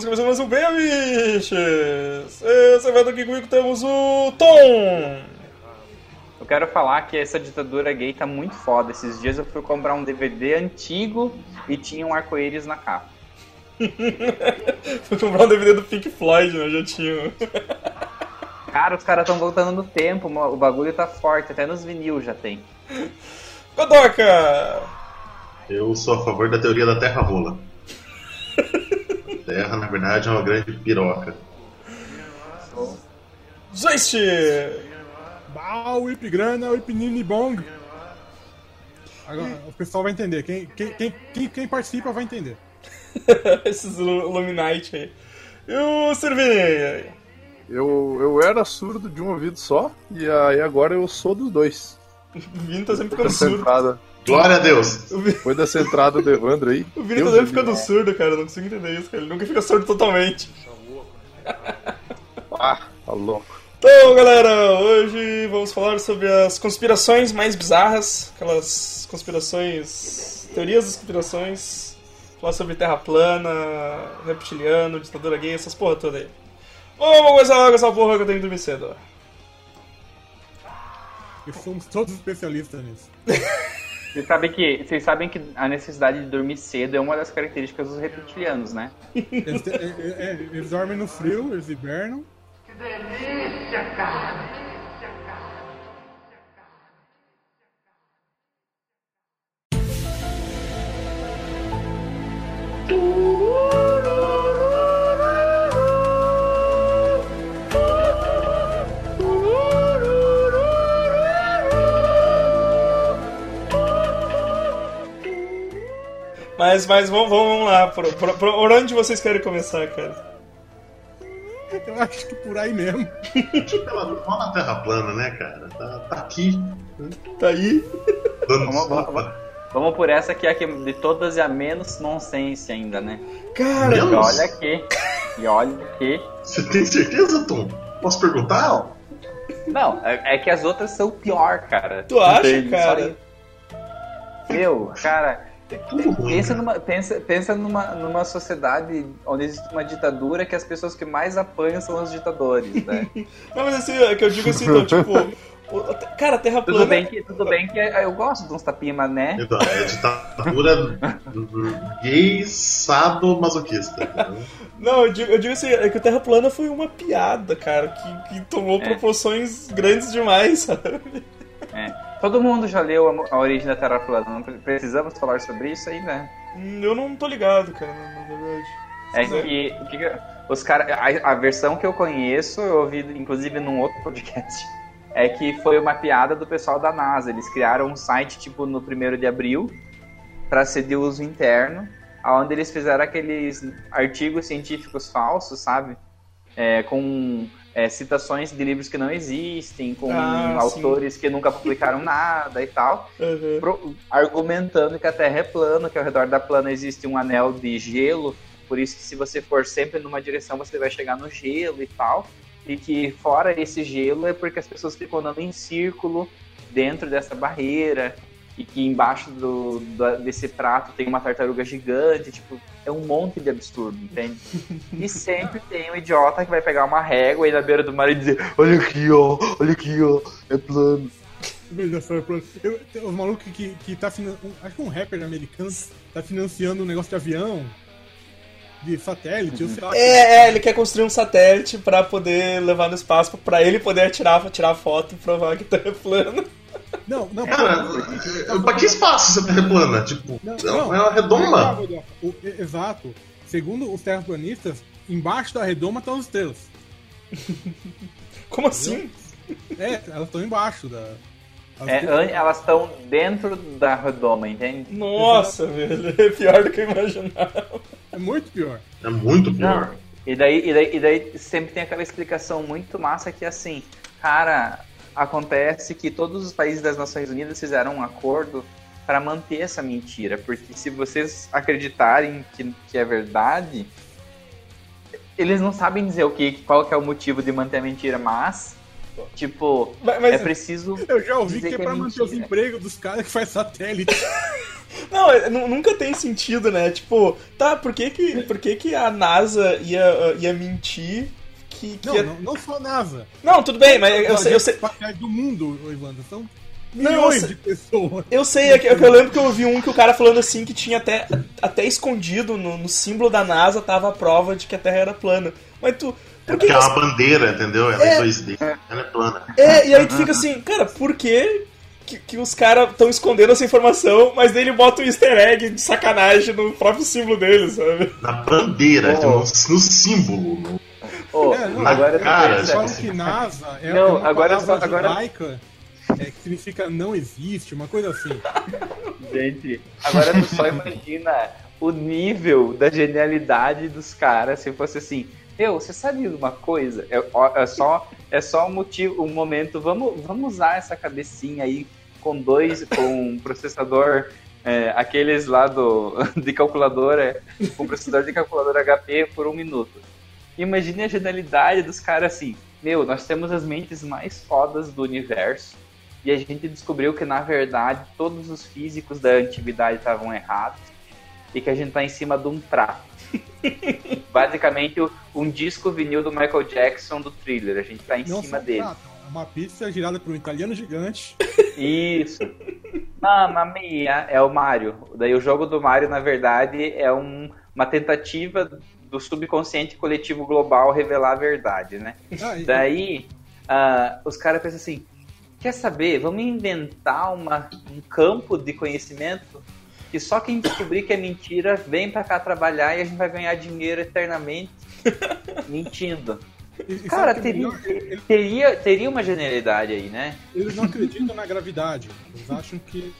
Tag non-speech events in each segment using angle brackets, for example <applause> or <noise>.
Estamos começando mais um Bem Biches! Esse evento aqui comigo temos o Tom! Eu quero falar que essa ditadura gay tá muito foda. Esses dias eu fui comprar um DVD antigo e tinha um arco-íris na capa. <laughs> fui comprar um DVD do Pink Floyd, né? Já tinha. <laughs> Cara, os caras estão voltando no tempo, o bagulho tá forte, até nos vinil já tem. Godoka! Eu sou a favor da teoria da Terra rola. <laughs> Terra, na verdade, é uma grande piroca. Zeist! Bah, o Grana, o Nini Bong. Agora, o pessoal vai entender. Quem, quem, quem, quem participa vai entender. <laughs> Esses Illuminati aí. E o? Eu, eu era surdo de um ouvido só, e aí agora eu sou dos dois. <laughs> O Vini tá sempre ficando surdo. Glória a Deus! Foi dessa entrada do Evandro aí. O Vini tá ficando surdo, cara. Eu não consigo entender isso, cara. Ele nunca fica surdo totalmente. ah, tá louco. Então, galera, hoje vamos falar sobre as conspirações mais bizarras, aquelas conspirações, teorias das conspirações, falar sobre terra plana, reptiliano, ditadura gay, essas porra toda aí. Vamos começar logo essa porra que eu tenho que dormir cedo. E somos todos especialistas nisso. <laughs> Vocês sabem, que, vocês sabem que a necessidade de dormir cedo é uma das características dos reptilianos, né? Eles, é, é, é, eles dormem no frio, eles hibernam. Que delícia, cara! Mas, mas vamos, vamos lá. Por, por, por onde vocês querem começar, cara? Eu acho que por aí mesmo. <laughs> Só na Terra plana, né, cara? Tá, tá aqui. Tá aí. Vamos, vamos, vamos, por essa que é a que de todas é a menos nonsense ainda, né? Cara, e olha aqui. E olha aqui. Você tem certeza, Tom? Posso perguntar? Não. Não, é, é que as outras são pior, cara. Tu acha, cara? Meu, cara, Pensa numa, pensa, pensa numa, numa sociedade onde existe uma ditadura que as pessoas que mais apanham são os ditadores, né? <laughs> Não, mas assim, é que eu digo assim, então, tipo. Cara, Terra plana. Tudo bem que, tudo bem que eu gosto de uns tapinhas mané. Então, é ditadura <laughs> gay sado-masoquista. Não, eu digo, eu digo assim, é que o Terra plana foi uma piada, cara, que, que tomou é. proporções grandes demais, sabe? É. Todo mundo já leu a, a origem da Terra plana, não precisamos falar sobre isso aí, né? Hum, eu não tô ligado, cara, na verdade. É que, que, os cara, a, a, versão que eu conheço, eu ouvi inclusive num outro <laughs> podcast, é que foi uma piada do pessoal da NASA. Eles criaram um site tipo no primeiro de abril para ser de uso interno, onde eles fizeram aqueles artigos científicos falsos, sabe? É, com é, citações de livros que não existem, com ah, autores sim. que nunca publicaram nada e tal, uhum. pro, argumentando que a Terra é plana, que ao redor da plana existe um anel de gelo, por isso que se você for sempre numa direção você vai chegar no gelo e tal, e que fora esse gelo é porque as pessoas ficam andando em círculo dentro dessa barreira, e que embaixo do, do, desse prato tem uma tartaruga gigante, tipo, é um monte de absurdo, entende? e sempre tem um idiota que vai pegar uma régua aí na beira do mar e dizer, olha aqui, ó, olha aqui, ó, é plano. Veja só, é plano. Eu, os malucos que, que tá financiando. Acho que um rapper americano tá financiando um negócio de avião de satélite, uhum. É, é, ele quer construir um satélite para poder levar no espaço, para ele poder atirar, tirar foto e provar que tá plano. Não, não, Cara, pô, pra que espaço essa terra plana? Tipo, não, não, é uma redoma. O, exato. Segundo os terraplanistas, embaixo da redoma estão as estrelas. <laughs> Como assim? É, elas estão embaixo da. É, elas estão dentro da redoma, entende? Nossa, velho, é pior do que eu imaginava. É muito pior. É muito pior. Não. E daí, e, daí, e daí sempre tem aquela explicação muito massa que assim, cara, acontece que todos os países das Nações Unidas fizeram um acordo para manter essa mentira, porque se vocês acreditarem que, que é verdade, eles não sabem dizer o que, qual que é o motivo de manter a mentira, mas tipo, mas, mas é preciso. Eu já ouvi que é, que é pra manter os empregos dos caras que faz satélite. <laughs> Não, é, nu- nunca tem sentido, né? Tipo, tá, por que que, por que, que a NASA ia, ia mentir que, que Não, ia- não, não só a NASA. Não, tudo bem, mas eu sei, eu sei, Espaciais do mundo, Evandro. São Não, milhões eu sei- de pessoas. eu sei, é que, é que eu lembro que eu ouvi um que o cara falando assim que tinha até, até escondido no, no símbolo da NASA tava a prova de que a Terra era plana. Mas tu. É Por que porque é que uma bandeira, entendeu? Ela é, 2D. Ela é plana. É, e aí tu fica assim, cara, por que, que, que os caras estão escondendo essa informação, mas daí ele bota um easter egg de sacanagem no próprio símbolo deles, sabe? Na bandeira, Oh. no, no símbolo. no- Ô, É, não, agora cara, Eles falam que NASA é, Não, uma agora palavra só- agora- judaica é, que significa não existe, uma coisa assim. Gente, agora tu só imagina o nível da genialidade dos caras se fosse assim. Eu, você sabe de uma coisa? É, ó, é só, é só um motivo, um momento. Vamos, vamos usar essa cabecinha aí com dois, com um processador, é, aqueles lá do, <laughs> de calculadora, com processador de calculadora HP por um minuto. Imagine a genialidade dos caras assim. Meu, nós temos as mentes mais fodas do universo. E a gente descobriu que, na verdade, todos os físicos da antiguidade estavam errados e que a gente tá em cima de um prato. <laughs> Basicamente, um disco vinil do Michael Jackson do thriller. A gente tá em Não cima dele. prato, é uma pizza girada por um italiano gigante. Isso. Mamma mia, é o Mario. Daí o jogo do Mario, na verdade, é um- uma tentativa do subconsciente coletivo global revelar a verdade, né? Ah, e- Daí, ah, os caras pensam assim: quer saber? Vamos inventar uma, um campo de conhecimento que só quem descobrir que é mentira vem pra cá trabalhar e a gente vai ganhar dinheiro eternamente <laughs> mentindo. e- e Cara, é teria, melhor? Teria, teria uma genialidade aí, né? Eles não acreditam na gravidade. Eles acham que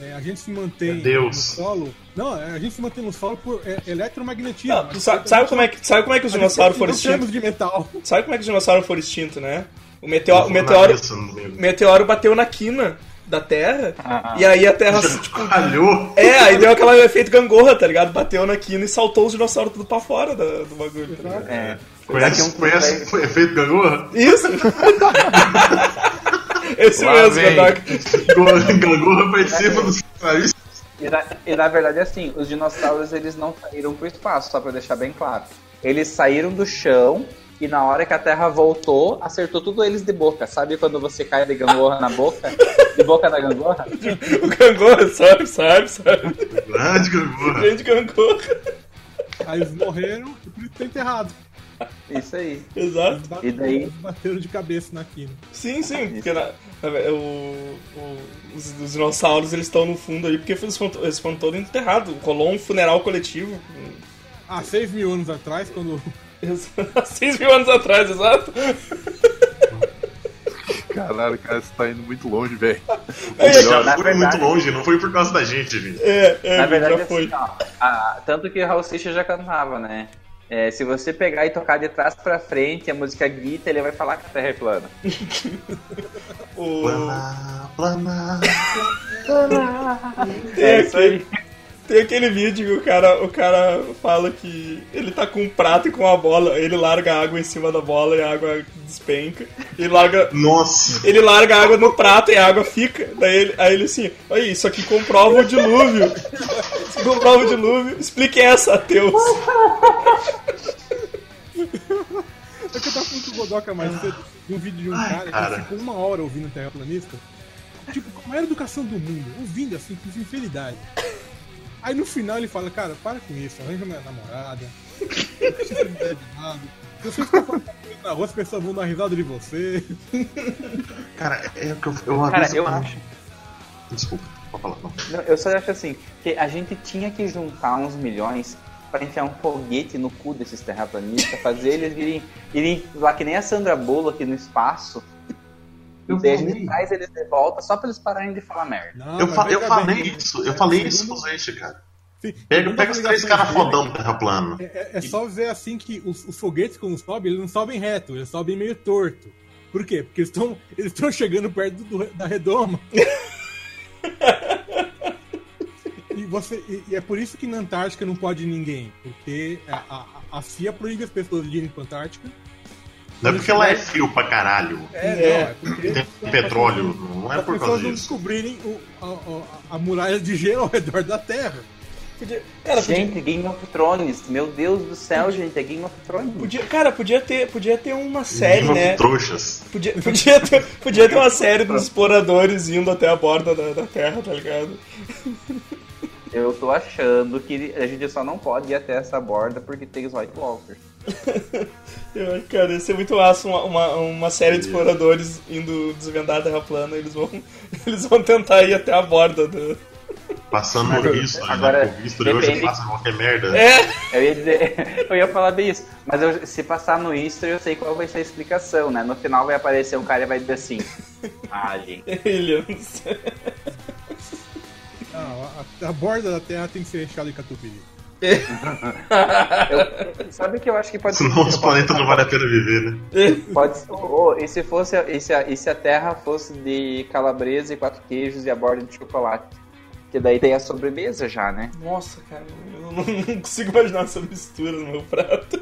é, a gente se mantém É Deus. no solo. Não, é, a gente se mantém no solo por é, eletromagnetismo. Não, tu sa- sabe, como é que, sabe como é que os dinossauros foram extintos? de metal. Sabe como é que os dinossauros foram extintos, né? O meteoro, o meteoro, o meteoro bateu na quina da Terra Ah, e aí a Terra, <laughs> tipo, Falhou. É, aí deu aquele <laughs> efeito gangorra, tá ligado? Bateu na quina e saltou os dinossauros tudo pra fora da- do bagulho. Tá? É. Conhece, Daqui um- conhece o efeito gangorra? Isso! <laughs> Esse Lá mesmo, vem. Godoc. Gangorra pra cima do nariz. E na, e na verdade, assim, os dinossauros eles não saíram pro espaço, só pra deixar bem claro. Eles saíram do chão e na hora que a Terra voltou, acertou tudo eles de boca. Sabe quando você cai de gangorra na boca? De boca na gangorra? <laughs> O gangorra, sabe, sabe, sabe? Grande gangorra. Gente gangorra. Aí eles morreram e por isso tá enterrado. Isso aí. Exato. Eles E daí? bateram de cabeça na quina. Sim, sim, porque na- na- o- o- os, os dinossauros eles estão no fundo aí porque eles foram, eles foram todos enterrados. Rolou um funeral coletivo. Há 6 mil anos atrás, quando Há <laughs> Seis mil anos atrás, exato. Caralho, cara, você tá indo muito longe, velho. <laughs> É, Já Na foi verdade- muito longe, não foi por causa da gente, gente. É, é, Na verdade, já foi. assim, ó, a- tanto que Raul Seixas já cantava, né? É, se você pegar e tocar de trás pra frente, a música grita, ele vai falar que a Terra é plana. <laughs> O- Plana, plana. É isso aí. Tem aquele vídeo que o cara, o cara fala que ele tá com um prato e com uma bola, ele larga a água em cima da bola e a água despenca. Ele larga, Nossa. ele larga a água no prato e a água fica. Daí ele, aí ele assim, olha isso aqui comprova o dilúvio. Isso comprova o dilúvio. Explique essa, ateus. É que eu tava falando com o Godoka mais cedo de um vídeo de um Ai, cara, cara. que ficou uma hora ouvindo Terraplanista. Tipo, com a maior educação do mundo, ouvindo assim, com sinceridade. Aí no final ele fala, cara, para com isso, arranja minha namorada. Se você ficar falando coisa na rua, as pessoas vão dar risada de você. Cara, é o que eu, eu Cara, eu acho. Desculpa, pode falar. Não. Não, eu só acho assim, que a gente tinha que juntar uns milhões pra enfiar um foguete no cu desses terraplanistas, fazer eles virem, irem lá que nem a Sandra Bullock no espaço. Eu e daí a gente traz eles de volta só pra eles pararem de falar merda. Não, Eu, fa- eu falei bem, isso, eu falei isso segundo- pro Zete, cara. sim, Pega, pega os três caras fodão do terra plano. É, é- é só ver assim que os, os foguetes, quando sobem, eles não sobem reto, eles sobem meio torto. Por quê? Porque eles estão eles estão chegando perto do- da redoma. e, você, e, e é por isso que na Antártica não pode ninguém. Porque a, a, a CIA proíbe as pessoas de irem para Antártica. Não é porque lá é frio pra caralho. É, É. não, é porque. Tem petróleo, não é As por pessoas causa não disso. descobrirem o- a, a- a muralha de gelo ao redor da Terra. Podia, cara, podia, Gente, Game of Thrones. Meu Deus do céu, gente, é Game of Thrones. podia- cara, podia ter, podia ter uma série, Game of né? Trouxas. Podia, podia, ter, podia ter uma série dos exploradores indo até a borda da, da Terra, tá ligado? Eu tô achando que a gente só não pode ir até essa borda porque tem os White Walkers. <laughs> Eu acho, cara, ia ser muito massa uma, uma, uma série de exploradores indo desvendar a Terra plana. Eles vão, <laughs> eles vão tentar ir até a borda do. Passando no visto, agora, né? O visto de hoje depende- passa qualquer merda. É! Eu ia dizer, <laughs> eu ia falar bem isso, mas eu- se passar no Easter eu sei qual vai ser a explicação, né? No final vai aparecer um cara e vai dizer assim: Alien. Aliens. Ah, a, a borda da Terra tem que ser recheada de catupiry. Eu- sabe que eu acho que pode Senão os planetas não vale a pena viver, né? Pode ser. oh, e se fosse e se, a, e se a Terra fosse de calabresa e quatro queijos e a borda de chocolate? Que daí tem a sobremesa já, né? Nossa, cara, eu não, <laughs> não consigo imaginar essa mistura no meu prato.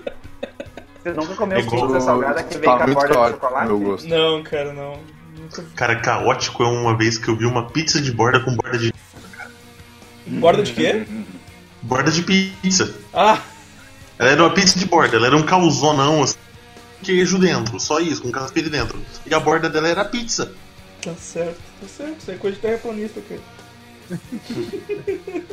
Você nunca comeu Igual- pizza salgada que vem Tá com a muito borda de chocolate? Não, cara, não. Nunca- Cara, caótico é uma vez que eu vi uma pizza de borda com borda de. Borda de quê? <laughs> Borda de pizza. Ah, Ela era uma pizza de borda, ela era um calzonão, assim, queijo dentro, só isso, com catupiry dentro. E a borda dela era pizza. tá certo, tá certo. Isso é coisa de terraplanista, cara. <laughs>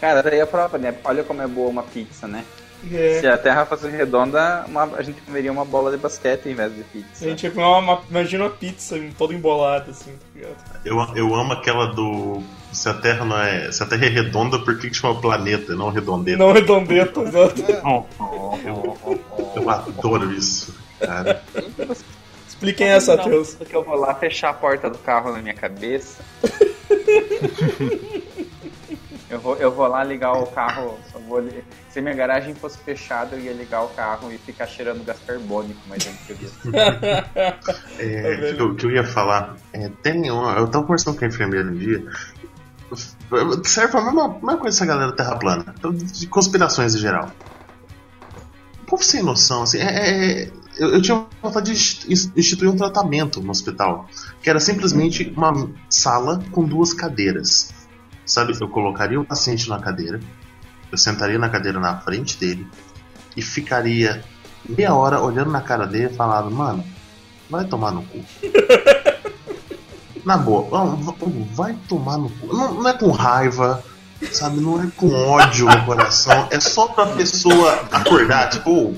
Cara, daí a prova, né? Olha como é boa uma pizza, né? Se É. a Terra fosse redonda, uma- a gente comeria uma bola de basquete em vez de pizza. A gente ia comer uma, uma- imagina uma pizza toda embolada, assim, tá ligado? Eu, eu amo aquela do. Se a Terra não é. Se a Terra é redonda, por que, que chama planeta, não redondeta? Não redondeta, <laughs> exato. Eu adoro isso, cara. Expliquem essa, Teus. porque eu vou lá fechar a porta do carro na minha cabeça. eu, vou, eu vou lá ligar o carro. Só vou li- Se minha garagem fosse fechada, eu ia ligar o carro e ficar cheirando gás carbônico, mas eu não queria. É, o que, eu- que eu ia falar. É, tem uma, eu tava conversando com a enfermeira um dia. Serve pra mesma, mesma coisa essa galera terra plana. De conspirações em geral. Um povo sem noção, assim. É, é- eu, eu tinha vontade de inst- instituir um tratamento no hospital. Que era simplesmente uma sala com duas cadeiras. Sabe? Eu colocaria o paciente na cadeira. Eu sentaria na cadeira na frente dele. E ficaria meia hora olhando na cara dele e falando, mano, vai tomar no cu. <laughs> Na boa, vai tomar no cu. Não, não é com raiva, sabe? Não é com ódio no coração. É só pra pessoa acordar, tipo, "Ô,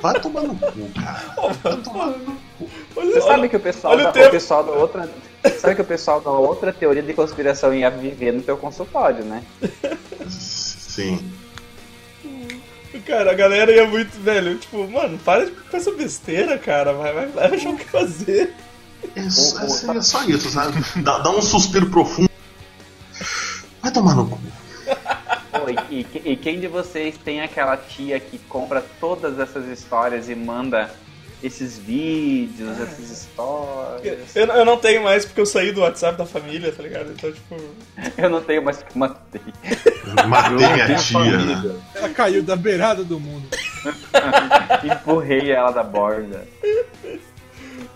vai tomar no cu, cara. Vai tomar no cu. Olha, Você sabe que o pessoal, olha da, o pessoal da outra. Sabe que o pessoal da outra teoria de conspiração ia viver no teu consultório, né? Sim. Cara, a galera ia muito, velho, tipo, mano, para de com essa besteira, cara. Vai, vai, vai achar o que fazer. É, só- é só- é só isso, sabe? Dá, dá um suspiro profundo. Vai tomar no cu. E, e- e quem de vocês tem aquela tia que compra todas essas histórias e manda esses vídeos, essas histórias? Eu, eu não tenho mais porque eu saí do WhatsApp da família, tá ligado? Então, tipo. Eu não tenho mais que matei. Matei minha tia. família. né? Ela caiu da beirada do mundo. <laughs> Empurrei ela da borda.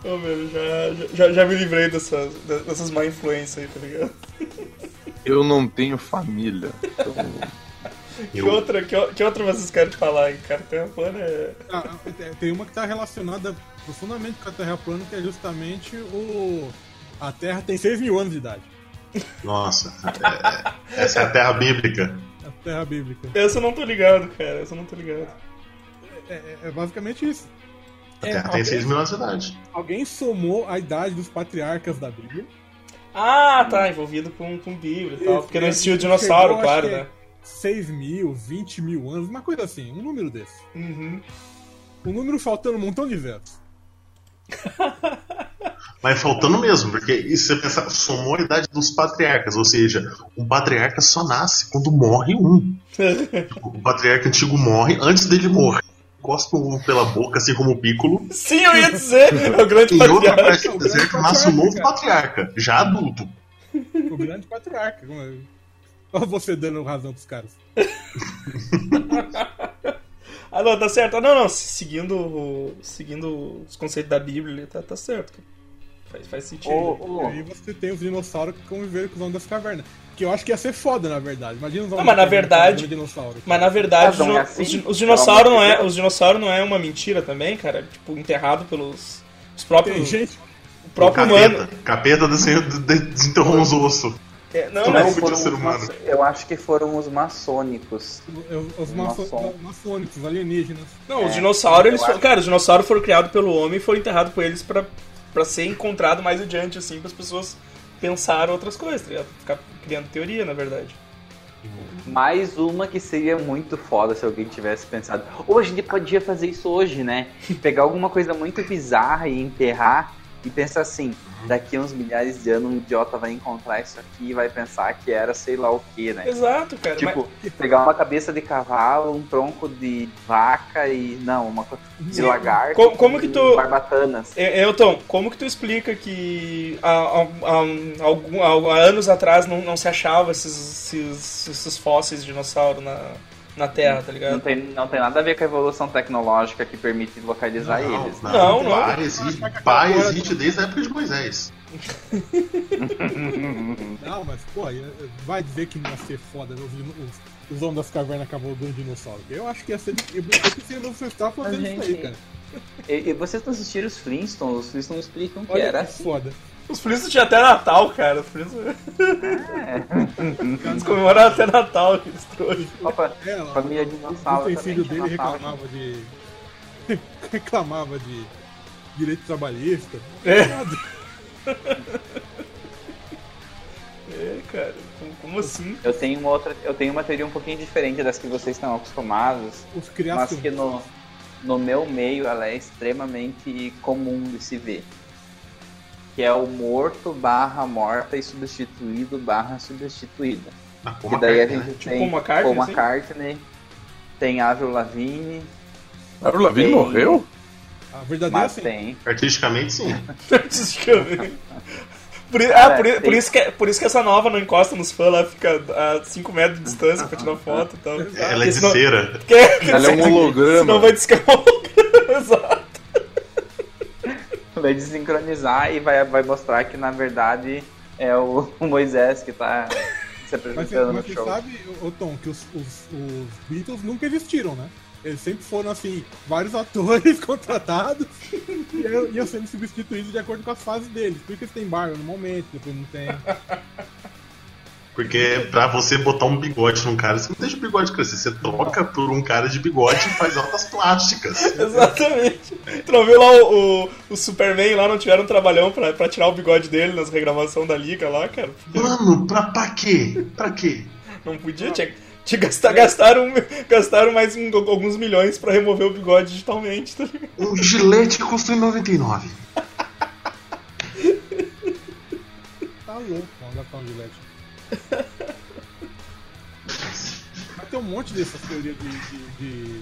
Ô, velho, já, já, já me livrei dessas, dessas má influências aí, tá ligado? Eu não tenho família. Então, Que Eu- outra, que, que outra vocês querem falar aí, cara? Terra plana é. Ah, tem- tem uma que está relacionada profundamente com a Terra plana, que é justamente o. A Terra tem 6 mil anos de idade. Nossa, é- essa é a terra bíblica. A Terra bíblica. Essa eu não tô ligado, cara. Essa eu não tô ligado. É, é- é basicamente isso. A É, terra tem alguém- 6 mil anos de idade. Alguém somou a idade dos patriarcas da Bíblia. Ah, tá, envolvido com, com Bíblia e tal. Porque não é, existia o chegou, dinossauro, acho claro, é né? 6 mil, 20 mil anos, uma coisa assim, um número desse. Uhum. Um número faltando um montão de zeros. <laughs> Mas faltando mesmo, porque se você pensar, somou a idade dos patriarcas, ou seja, um patriarca só nasce quando morre um. <laughs> O patriarca antigo morre antes dele morrer. Cospe o ovo pela boca, assim como o Piccolo. Sim, eu ia dizer! É o grande Em outra patriarca. parte do deserto nasce um novo patriarca, já adulto. O grande patriarca. como é? Olha você dando razão pros caras. <laughs> Ah, não, tá certo. Ah, não, não, seguindo, o- seguindo os conceitos da Bíblia, tá, tá certo. Faz, faz sentido. E aí você tem os dinossauros que conviveram com os homens das cavernas. Que eu acho que ia ser foda, na verdade. Imagina os homens mas na das cavernas verdade- comendo dinossauro. Mas na verdade, não os, é assim? os os dinossauros não é, os dinossauros não é uma mentira também, cara. Tipo, enterrado pelos os próprios, Tem gente. o próprio capeta, humano. capeta desenhou, de- de- desenterrou uns ossos. É, não, Não, mas podia foram ser os humano. Eu acho que foram os maçônicos. Os, os Maçom. maçônicos, alienígenas. não, os É, dinossauros, eles foram, acho. cara, os dinossauros foram criados pelo homem e foram enterrados por eles pra, pra ser encontrado mais adiante, assim, para as pessoas pensar outras coisas, tá? Ficar criando teoria, na verdade. Mais uma que seria muito foda se alguém tivesse pensado. Hoje a gente podia fazer isso hoje, né? Pegar alguma coisa muito bizarra e enterrar e pensar assim, daqui a uns milhares de anos um idiota vai encontrar isso aqui e vai pensar que era sei lá o que, né? Exato, cara. mas- Tipo, pegar uma cabeça de cavalo, um tronco de vaca e. Não, uma coisa de lagarto. Co- como que tu- Barbatanas. É, Elton, como que tu explica que há, há- há- há anos atrás não, não se achava esses, esses, esses fósseis de dinossauro na, na Terra, tá Não ligado? tem, não tem nada a ver com a evolução tecnológica que permite localizar eles. né? Não, não. Pá existe, pá existe desde a época de Moisés. <laughs> Não, mas, pô, ia- vai dizer que não ia ser foda né? os, os, os homens das cavernas cavalgando dinossauro. Eu acho que ia ser. Eu que você estava fazendo Mas, isso aí, gente, cara. E, e vocês não assistiram os Flintstones? Os Flintstones explicam que Olha era que assim. foda. Os Flintstones tinham até Natal, cara. Os Flintstones É. eles comemoraram até Natal, aqueles trouxas. Opa, É, família o dinossauro utensílio também dele Natal, reclamava de. <laughs> reclamava de direito trabalhista. É. Nada. É, cara. Como, assim? Eu tenho uma outra, eu tenho uma teoria um pouquinho diferente das que vocês estão acostumados, Os mas criações. que no, no meu meio ela é extremamente comum de se ver. Que é o morto barra morta e substituído barra substituída. Na Que daí a Carter, né? gente Tipo tem Paul McCartney, Paul assim? McCartney, tem Avril Lavigne, Avril Lavigne Tem. morreu? A verdadeira mas sim. tem. Artisticamente, sim. <laughs> Por, i- Cara, ah, por, por isso que, por isso que essa nova não encosta nos fãs, ela fica a 5 metros de distância pra tirar foto e tal. Ela é de Senão- cera. Ela é um holograma. Senão vai é um holograma. <laughs> Exato. <laughs> Vai desincronizar e vai, vai mostrar que na verdade é o, <laughs> o Moisés que tá se Mas, apresentando mas no você show. sabe, ô Tom, que os, os, os Beatles nunca existiram, né? Eles sempre foram, assim, vários <laughs> atores contratados e iam- iam sendo substituídos de acordo com as fases deles. Por isso eles têm barba no momento, depois não tem. Porque pra você botar um bigode num cara, você não deixa o bigode crescer. Você troca por um cara de bigode e faz altas plásticas. <laughs> Exatamente. Tu não viu lá o, o, o Superman lá, não tiveram um trabalhão pra, pra tirar o bigode dele nas regravações da Liga lá, cara? Mano, pra, pra quê? Pra quê? Não podia, tinha, tinha gastar, gastaram, gastaram mais um- alguns milhões pra remover o bigode digitalmente, tá ligado? Um gilete custa em 99. Tá louco, vamos gastar um gilete. Mas tem um monte dessas teorias de, de, de,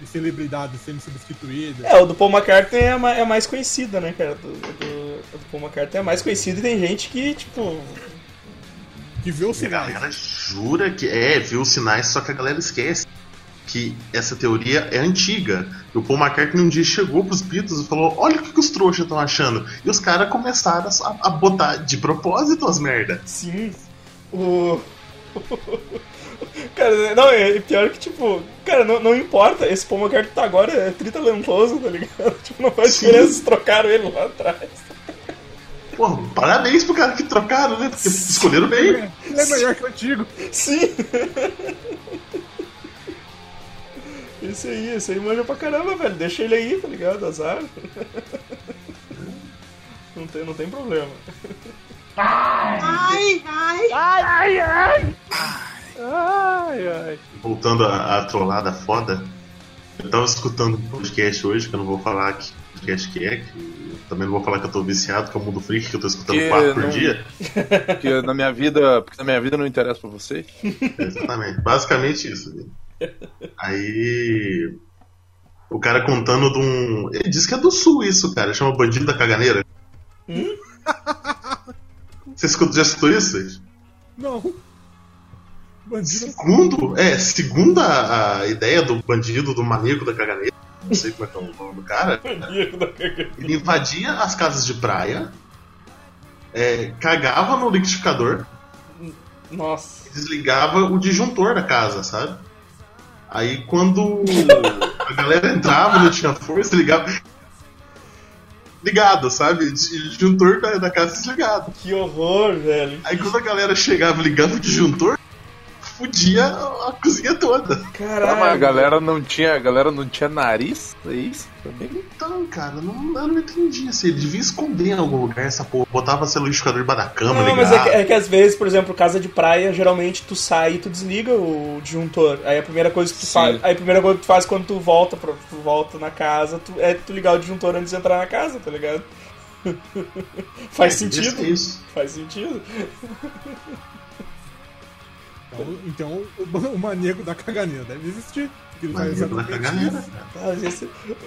de celebridades sendo substituídas. É, o do Paul McCartney é, ma- é mais conhecida, né, cara? Do, do, o do Paul McCartney é mais conhecido e tem gente que, tipo. Que vê os E a sinais. galera jura que é, viu os sinais, só que a galera esquece que essa teoria é antiga. E o Paul McCartney um dia chegou pros Beatles e falou: Olha o que, que os trouxas estão achando. E os caras começaram a, a botar de propósito as merda. Sim. O. <laughs> Cara, não, é pior que, tipo, cara, não, não importa, esse Paul McCartney tá agora é tritalentoso, tá ligado? <laughs> Tipo, não faz Sim. diferença se trocaram ele lá atrás. Pô, parabéns pro cara que trocaram, né? Porque escolheram bem. Ele é melhor que o antigo. Sim! <laughs> Esse aí, esse aí manja pra caramba, velho. Deixa ele aí, tá ligado? Azar. Não tem, não tem problema. Ai, ai. Voltando à, à trollada foda, eu tava escutando um podcast hoje, que eu não vou falar que podcast que é, que eu também não vou falar que eu tô viciado, que é o Mundo Freak, que eu tô escutando Que quatro por não- dia. <laughs> Porque na minha vida, porque na minha vida não interessa pra você. Exatamente. Basicamente isso. Aí. O cara contando de um. Ele diz que é do sul isso, cara. Chama Bandido da Caganeira. Você <laughs> escutou, já escutou isso? Não. Bandido. Segundo, é, segundo a, a ideia do bandido, do maníaco da caganeira, não sei como é que é o nome do cara, ele invadia as casas de praia, é, cagava no liquidificador Nossa. e desligava o disjuntor da casa, sabe? Aí quando <laughs> a galera entrava, não tinha força, ligava. Ligado, sabe? Disjuntor da, da casa desligado. Que horror, velho. Aí quando a galera chegava ligando o disjuntor, fudia a cozinha toda. Ah, mas a Caralho. galera não tinha, a galera não tinha nariz? É isso também? Então, cara, não, eu não entendi. Assim, ele devia esconder em algum lugar essa porra. Botava seu liquidificador debaixo da cama, Não, ligado. mas é que, é que às vezes, por exemplo, casa de praia, geralmente tu sai e tu desliga o disjuntor. Aí a primeira coisa que tu Sim. faz, aí a primeira coisa que tu faz quando tu volta pra, tu volta na casa, tu, é tu ligar o disjuntor antes de entrar na casa, tá ligado? <laughs> faz É, sentido. ser Isso. Faz sentido. <laughs> Então, então o, o maníaco da caganeira deve existir. Ele Maníaco da caganeira.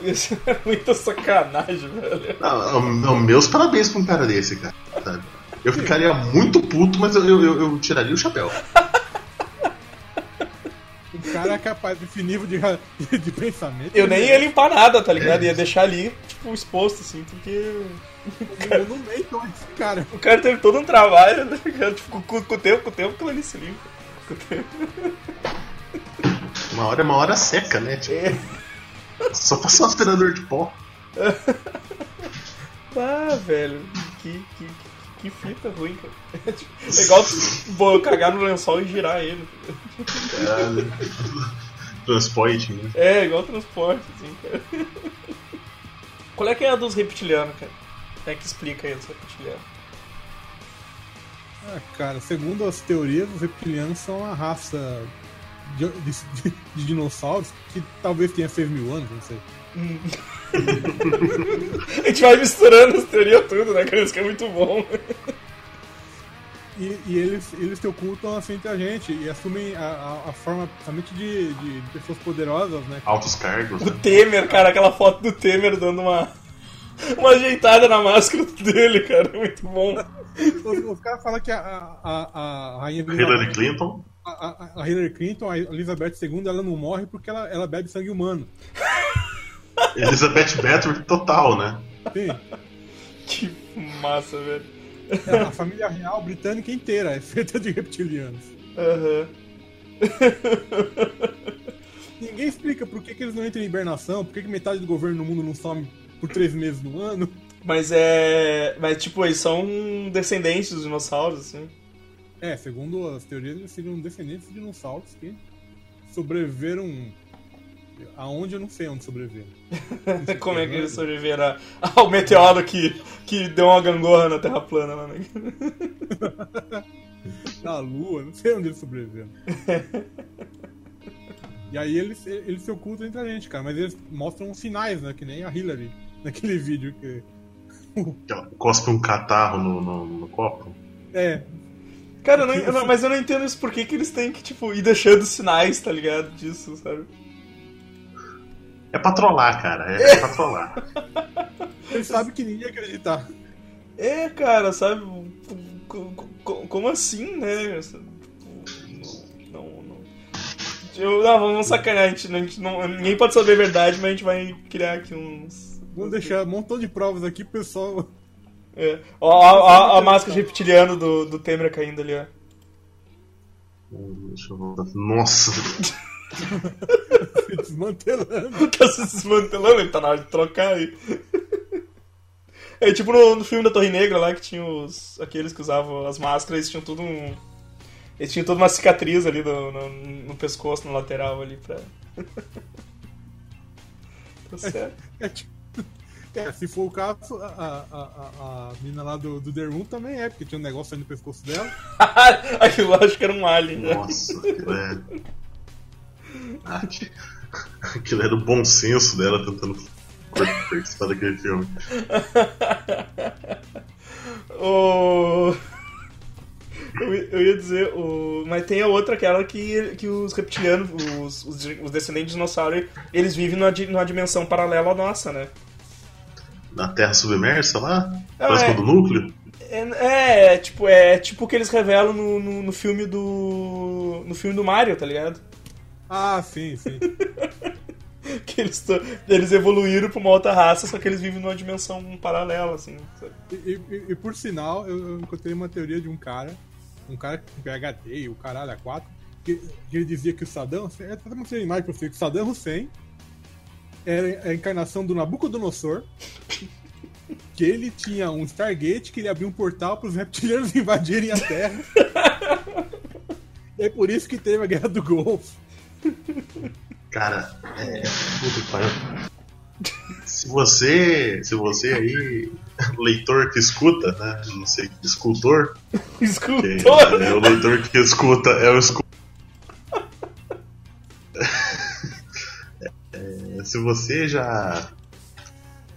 isso. Ah, é muita sacanagem, velho. Não, não, meus parabéns pra um cara desse, cara. sabe? Eu ficaria muito puto, mas eu, eu, eu- tiraria o chapéu. O cara é capaz desse nível de, de pensamento. Eu nem ia limpar nada, tá ligado? Ia deixar ali, tipo, exposto, assim, porque. Eu não meito esse cara. O cara teve todo um trabalho, tá ligado? Tipo, com, com o tempo, com o tempo, aquilo ali se limpa. <laughs> Uma hora é uma hora seca, né? Tipo, É. só passar um aspirador de pó. <laughs> Ah, velho, que, que, que fita ruim, cara. <laughs> É igual pô, cagar no lençol e girar ele. Caralho. Transporte, né? É, igual transporte, assim, cara. Qual é que é a dos reptilianos, cara? Como é que explica aí dos reptilianos? Ah, cara, segundo as teorias, os reptilianos são uma raça de, de- de- de dinossauros que talvez tenha 6 mil anos, não sei. <laughs> A gente vai misturando as teorias tudo, né, cara? Isso que é muito bom. E, e eles, eles se ocultam assim entre a gente e assumem a, a, a forma somente de, de pessoas poderosas, né? Altos cargos. O Né? Temer, cara, aquela foto do Temer dando uma. Uma ajeitada na máscara dele, cara. Muito bom. Os, caras falam que a, a, a, rainha Hillary Clinton. a, a- a Hillary Clinton, a Elizabeth II, ela não morre porque ela, ela bebe sangue humano. <laughs> Elizabeth Bathory total, né? Sim. Que massa, velho. É, A família real britânica inteira é feita de reptilianos. Aham. <laughs> Ninguém explica por que, que eles não entram em hibernação, por que, que metade do governo no mundo não some por três meses no ano. Mas é. Mas tipo, eles são descendentes dos dinossauros, assim. É, segundo as teorias, eles seriam descendentes de dinossauros que sobreviveram. Aonde eu não sei onde sobreviveram. <laughs> Como é que eles sobreviveram a- ao meteoro que, que deu uma gangorra na Terra plana lá, <laughs> né? Na Lua, não sei onde eles sobreviveram. <laughs> e aí eles, eles se ocultam entre a gente, cara, mas eles mostram sinais, né? Que nem a Hillary naquele vídeo que. Ela cospe um catarro no, no, no copo. É, Cara, eu não- eu não- <laughs> mas eu não entendo isso por que, que eles têm que, tipo, ir deixando sinais, tá ligado? Disso, sabe? É pra trollar, cara. É, é pra trollar. <laughs> eles sabem que ninguém ia acreditar. É, cara, sabe? Co- co- Como assim, né? Não, não. Eu, não, vamos sacanear, a gente, a gente não, ninguém pode saber a verdade, mas a gente vai criar aqui uns. Vamos deixar um montão de provas aqui pro pessoal. É. Ó, ó, ó, a máscara de reptiliano do, do Temer caindo ali, ó. Deixa eu voltar. Nossa, <laughs> se desmantelando. <laughs> tá se desmantelando, ele tá na hora de trocar aí. É tipo no, no filme da Torre Negra lá que tinha os. aqueles que usavam as máscaras, eles tinham tudo um. Eles tinham toda uma cicatriz ali no, no, no pescoço, no lateral ali pra. <laughs> tá certo. É, tipo- é, se for o caso, a, a, a, a menina lá do, do The Room também é, porque tinha um negócio aí no pescoço dela. <laughs> Aquilo lá acho que era um alien, né? nossa. Aquilo é. Que- Aquilo era o bom senso dela tentando participar daquele filme. <laughs> O... Eu, ia- dizer, o... mas tem a outra, aquela que, que os reptilianos, os, os, descendentes de dinossauro, eles vivem numa, numa dimensão paralela à nossa, né? Na Terra submersa lá? Ah, Próximo é. do núcleo? É, é, tipo, é tipo o que eles revelam no, no, no filme do. No filme do Mario, tá ligado? Ah, sim, sim. <laughs> que eles, tão- eles evoluíram pra uma outra raça, só que eles vivem numa dimensão paralela, assim. E, e- e por sinal, eu, eu encontrei uma teoria de um cara, um cara com PHD e o caralho a 4, que, que ele dizia que o Saddam Hussein, eu imagem pra você, que o Saddam Hussein era a encarnação do Nabucodonosor, que ele tinha um Stargate, que ele abria um portal para os reptilianos <laughs> invadirem a Terra. é por isso que teve a Guerra do Golfo. Cara, é. Puta que pariu. Se você. Se você aí, leitor que escuta, né? Não sei, escultor. Escultor! é o leitor que escuta, é o escultor. É, se você já,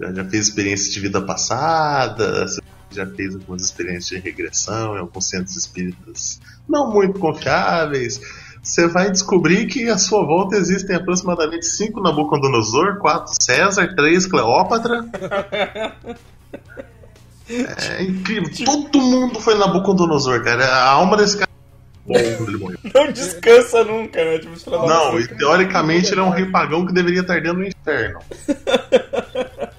já. já fez experiência de vida passada, se já fez algumas experiências de regressão em alguns centros espíritas não muito confiáveis, você vai descobrir que à sua volta existem aproximadamente 5 Nabucodonosor, 4 César, 3 Cleópatra. <laughs> É incrível. Todo mundo foi Nabucodonosor, cara. A alma desse cara. Ele morreu. Não descansa nunca, né? Tipo, Não, puta. e teoricamente ele é um rei pagão que deveria estar dentro do inferno. <laughs>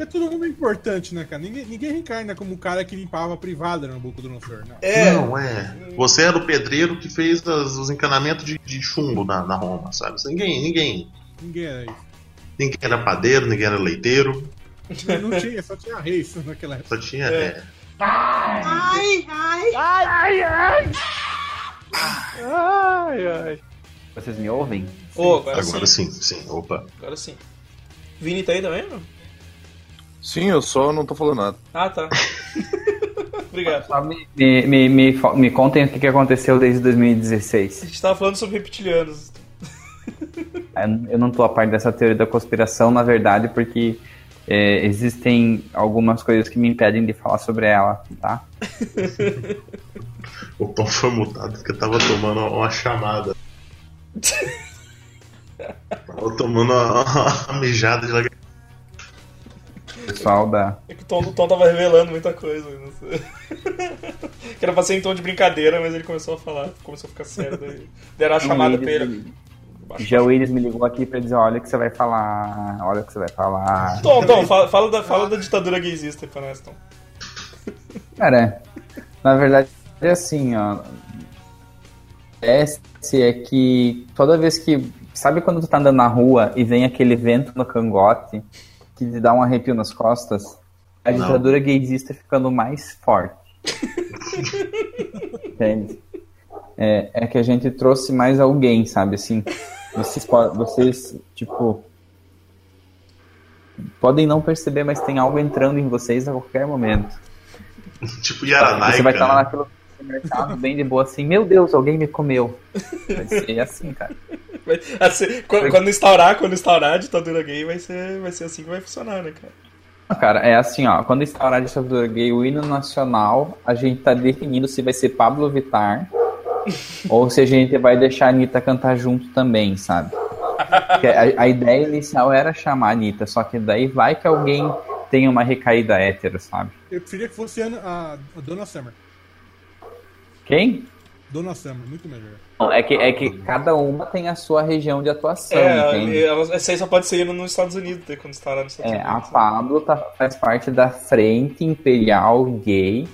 É todo mundo importante, né, cara? Ninguém, ninguém reencarna como o cara que limpava a privada no Nabucodonosor, não. É, Não, é. Você era o pedreiro que fez as- os encanamentos de, de chumbo na, na Roma, sabe? Ninguém, ninguém. Ninguém era isso. Ninguém era padeiro, ninguém era leiteiro. Não tinha, só tinha reis <laughs> naquela época. Só tinha. É. é, Ai, ai. Vocês me ouvem? Ô, agora, Agora sim. sim, sim. Opa. Agora sim. Vini tá aí também, não? Sim, eu só não tô falando nada. Ah, tá. <laughs> Obrigado. Só me, me, me, me, contem o que, que aconteceu desde 2016. A gente tava falando sobre reptilianos. Eu eu não tô a parte dessa teoria da conspiração, na verdade, porque é, existem algumas coisas que me impedem de falar sobre ela, tá? O Tom foi mutado porque tava tomando uma chamada. tava tomando uma, uma mijada de lagartixa. Pessoal da. É que o Tom, o Tom tava revelando muita coisa. não sei. que era pra ser em tom de brincadeira, mas ele começou a falar, começou a ficar sério. Daí deram a chamada pra ele. Já o Willis me ligou aqui pra dizer, olha o que você vai falar, olha o que você vai falar. Tom, Tom, fala, fala da, fala da ditadura gaysista pra nós, Tom. Cara, na verdade é assim, ó. Esse é que toda vez que. Sabe quando tu tá andando na rua e vem aquele vento no cangote que te dá um arrepio nas costas? A Não. ditadura gaysista ficando mais forte. <laughs> Entende? É, é que a gente trouxe mais alguém, sabe? Assim, vocês, vocês, tipo. Podem não perceber, mas tem algo entrando em vocês a qualquer momento. <laughs> Tipo Yaranai, Você vai estar lá cara. naquele supermercado bem de boa assim, meu Deus, alguém me comeu. Vai ser assim, cara. Vai- assim, quando, quando instaurar, quando instaurar a ditadura gay, vai ser, vai ser assim que vai funcionar, né, cara? Não, Cara, é assim, ó, quando estourar a ditadura gay, o hino nacional, a gente tá definindo se vai ser Pablo Vittar ou se a gente vai deixar a Anitta cantar junto também, sabe? A, a ideia inicial era chamar a Anitta, só que daí vai que alguém tenha uma recaída hétero, sabe? Eu preferia que fosse a, a, a Dona Summer. Quem? Dona Summer, muito melhor. Não, é que, é que cada uma tem a sua região de atuação, É, entende? ela- essa aí só pode ser nos Estados Unidos, daí, quando instaurar nos Estados É, a Unidos. Pablo tá- faz parte da Frente Imperial Gay.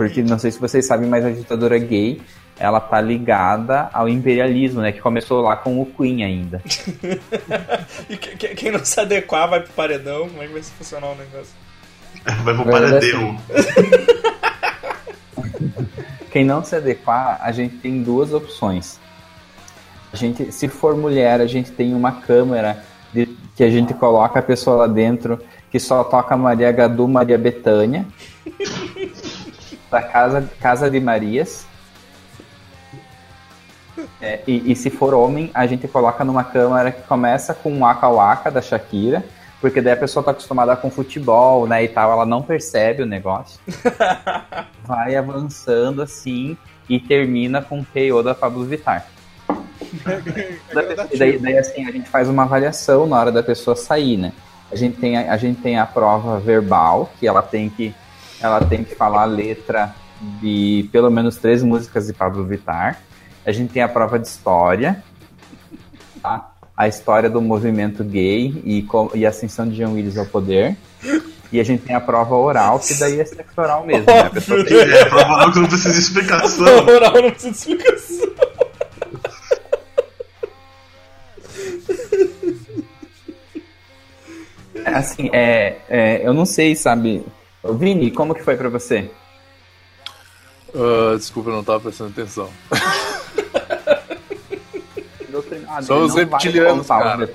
Porque não sei se vocês sabem, mas a ditadura gay ela tá ligada ao imperialismo, né? Que começou lá com o Queen ainda. <laughs> E que- que- quem não se adequar vai pro paredão, como é que vai funcionar o negócio? <laughs> Vai pro Vai paredão. <laughs> Quem não se adequar, a gente tem duas opções. A gente, se for mulher, a gente tem uma câmera de- que a gente coloca a pessoa lá dentro que só toca Maria Gadu, Maria Betânia. Da casa, casa de Marias. É, e, e se for homem, a gente coloca numa câmera que começa com Waka Waka da Shakira, porque daí a pessoa tá acostumada com futebol, né, e tal, ela não percebe o negócio. <laughs> Vai avançando assim e termina com o KO da Pablo Vittar. <laughs> E daí, daí, assim, a gente faz uma avaliação na hora da pessoa sair, né? A gente tem a, a gente tem a prova verbal, que ela tem que ela tem que falar a letra de pelo menos três músicas de Pablo Vittar. A gente tem a prova de história, tá? A história do movimento gay e, e a ascensão de Jean Willis ao poder. E a gente tem a prova oral, que daí é sexo oral mesmo, né? A pessoa tem... É, a prova oral que não precisa de explicação. Prova oral não precisa de explicação. Assim, é, é, eu não sei, sabe? Vini, como que foi pra você? Uh, desculpa, eu não tava prestando atenção. <laughs> São os reptilianos, cara.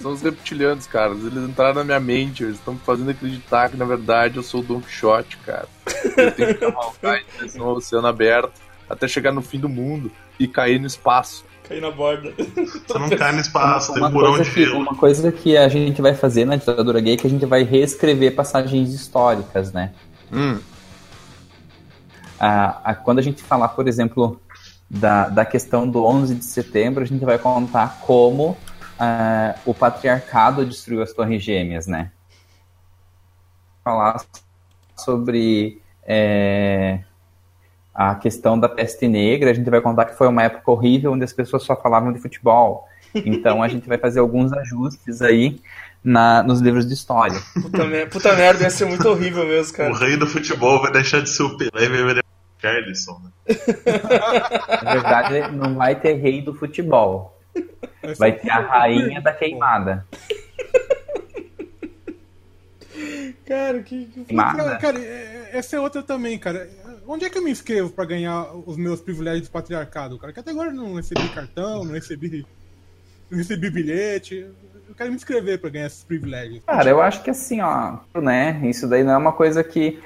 São os reptilianos, cara. Eles entraram na minha mente, eles estão me fazendo acreditar que na verdade eu sou o Don Quixote, cara. Eu tenho que cavalgar em direção ao oceano aberto até chegar no fim do mundo e cair no espaço. Cair na borda. Você não cai no espaço, tem um Uma burão coisa, de que, gelo. uma coisa que a gente vai fazer na ditadura gay é que a gente vai reescrever passagens históricas, né? Hum, a, a- quando a gente falar, por exemplo, da, da questão do 11 de setembro, a gente vai contar como ah, o patriarcado destruiu as torres gêmeas, né? Falar sobre é, a questão da peste negra, a gente vai contar que foi uma época horrível onde as pessoas só falavam de futebol. Então a gente vai fazer alguns ajustes aí na, nos livros de história. Puta, mer- puta merda, ia ser muito horrível mesmo, O cara. rei do futebol vai deixar de ser o Pelé e vai virar o Carlisson, né? Na verdade, não vai ter rei do futebol. Vai ter a rainha da queimada. Cara, que. que- Cara, Queimada. cara, essa é outra também, cara. Onde é que eu me inscrevo pra ganhar os meus privilégios do patriarcado, cara? Que até agora eu não recebi cartão, não recebi, não recebi bilhete. Eu quero me inscrever pra ganhar esses privilégios. Cara, eu acho que assim, ó, né? Isso daí não é uma coisa que,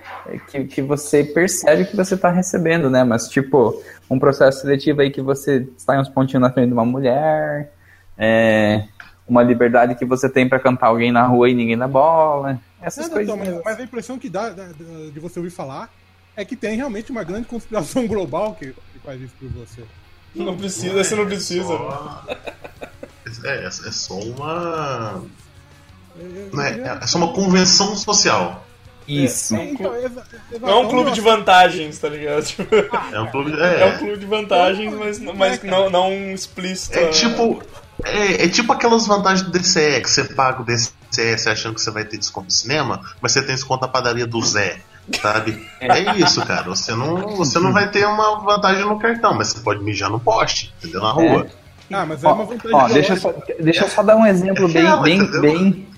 que, que você percebe que você tá recebendo, né? Mas, tipo, um processo seletivo aí que você está uns pontinhos na frente de uma mulher, é, uma liberdade que você tem pra cantar alguém na rua e ninguém dá bola. Essas Não, coisas. mas, mas a impressão que dá de você ouvir falar é que tem realmente uma grande conspiração global que, que faz isso por você. Não precisa, você não precisa. Só... É, é só uma. Eu- Não eu é, é só uma convenção social. Isso. É, então, exa- exa- Não é um clube de vantagens, tá ligado? Tipo, É um clube. é um É, clube de vantagens, mas, mas não, não explícito. é tipo. É, é tipo aquelas vantagens do DCE, que você paga o DCS achando que você vai ter desconto no cinema, mas você tem desconto na padaria do Zé. Sabe? É isso, cara. Você não, você não vai ter uma vantagem no cartão, mas você pode mijar no poste, entendeu? Na rua. Ah, mas é Ó, uma vantagem ó, deixa, só, deixa eu só dar um exemplo bem, real, bem, entendeu? bem,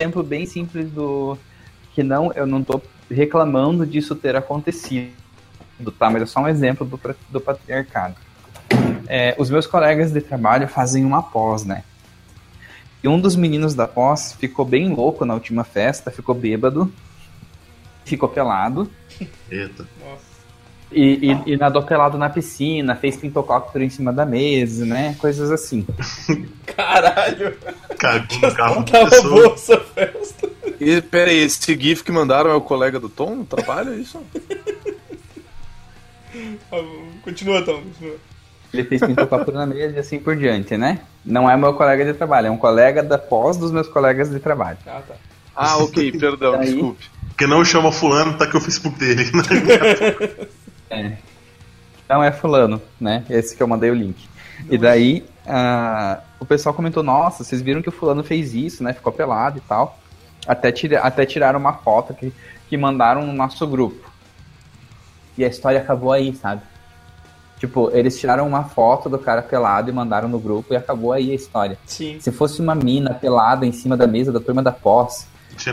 exemplo bem simples do que não, eu não tô reclamando disso ter acontecido, tá? Mas é só um exemplo do, do patriarcado. É, os meus colegas de trabalho fazem uma pós, né? E um dos meninos da pós ficou bem louco na última festa, ficou bêbado, ficou pelado Eita. e, e, e nadou pelado na piscina, fez pintocóptero em cima da mesa, né? Coisas assim. <laughs> Caralho, Cagou no carro da pessoa. boa essa festa. E, pera aí, esse GIF que mandaram é o colega do Tom é isso? <laughs> Ah, Continua, Tom. Continua. Ele fez pintocóptero na mesa e assim por diante, né? Não é meu colega de trabalho, é um colega da pós dos meus colegas de trabalho. Ah, tá. Ah, ok, perdão, Daí- desculpe. Porque não chama fulano, tá aqui o Facebook dele. <laughs> É. Não é fulano, né? Esse que eu mandei o link. E daí, ah, o pessoal comentou, nossa, vocês viram que o fulano fez isso, né? Ficou pelado e tal. Até, tira, até tiraram uma foto que, que mandaram no nosso grupo. E a história acabou aí, sabe? Tipo, eles tiraram uma foto do cara pelado e mandaram no grupo e acabou aí a história. Sim. Se fosse uma mina pelada em cima da mesa da turma da pós,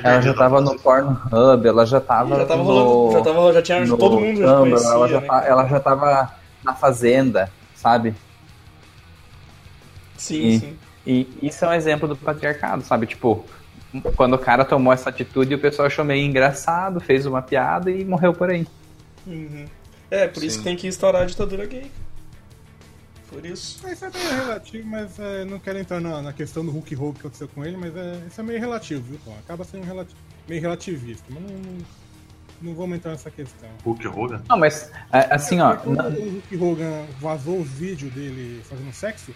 ela já tava no Pornhub, ela já tava, Já tava no, rolando, já tava, já tinha, no todo mundo já conhecia, ela, já né? tá- ela já tava na fazenda, sabe? Sim, E- sim. E isso é um exemplo do patriarcado, sabe? Tipo, quando o cara tomou essa atitude, o pessoal achou meio engraçado, fez uma piada e morreu por aí. Uhum. É, por isso Sim. que tem que estourar a ditadura gay. Por isso. Isso é meio relativo, mas é, não quero entrar na, na questão do Hulk Hogan que aconteceu com ele, mas é, isso é meio relativo, viu? Acaba sendo relati- meio relativista, mas não, não, não vamos entrar nessa questão. Hulk Hogan? Não, mas é, assim, ó, não- o Hulk Hogan vazou os vídeos dele fazendo sexo,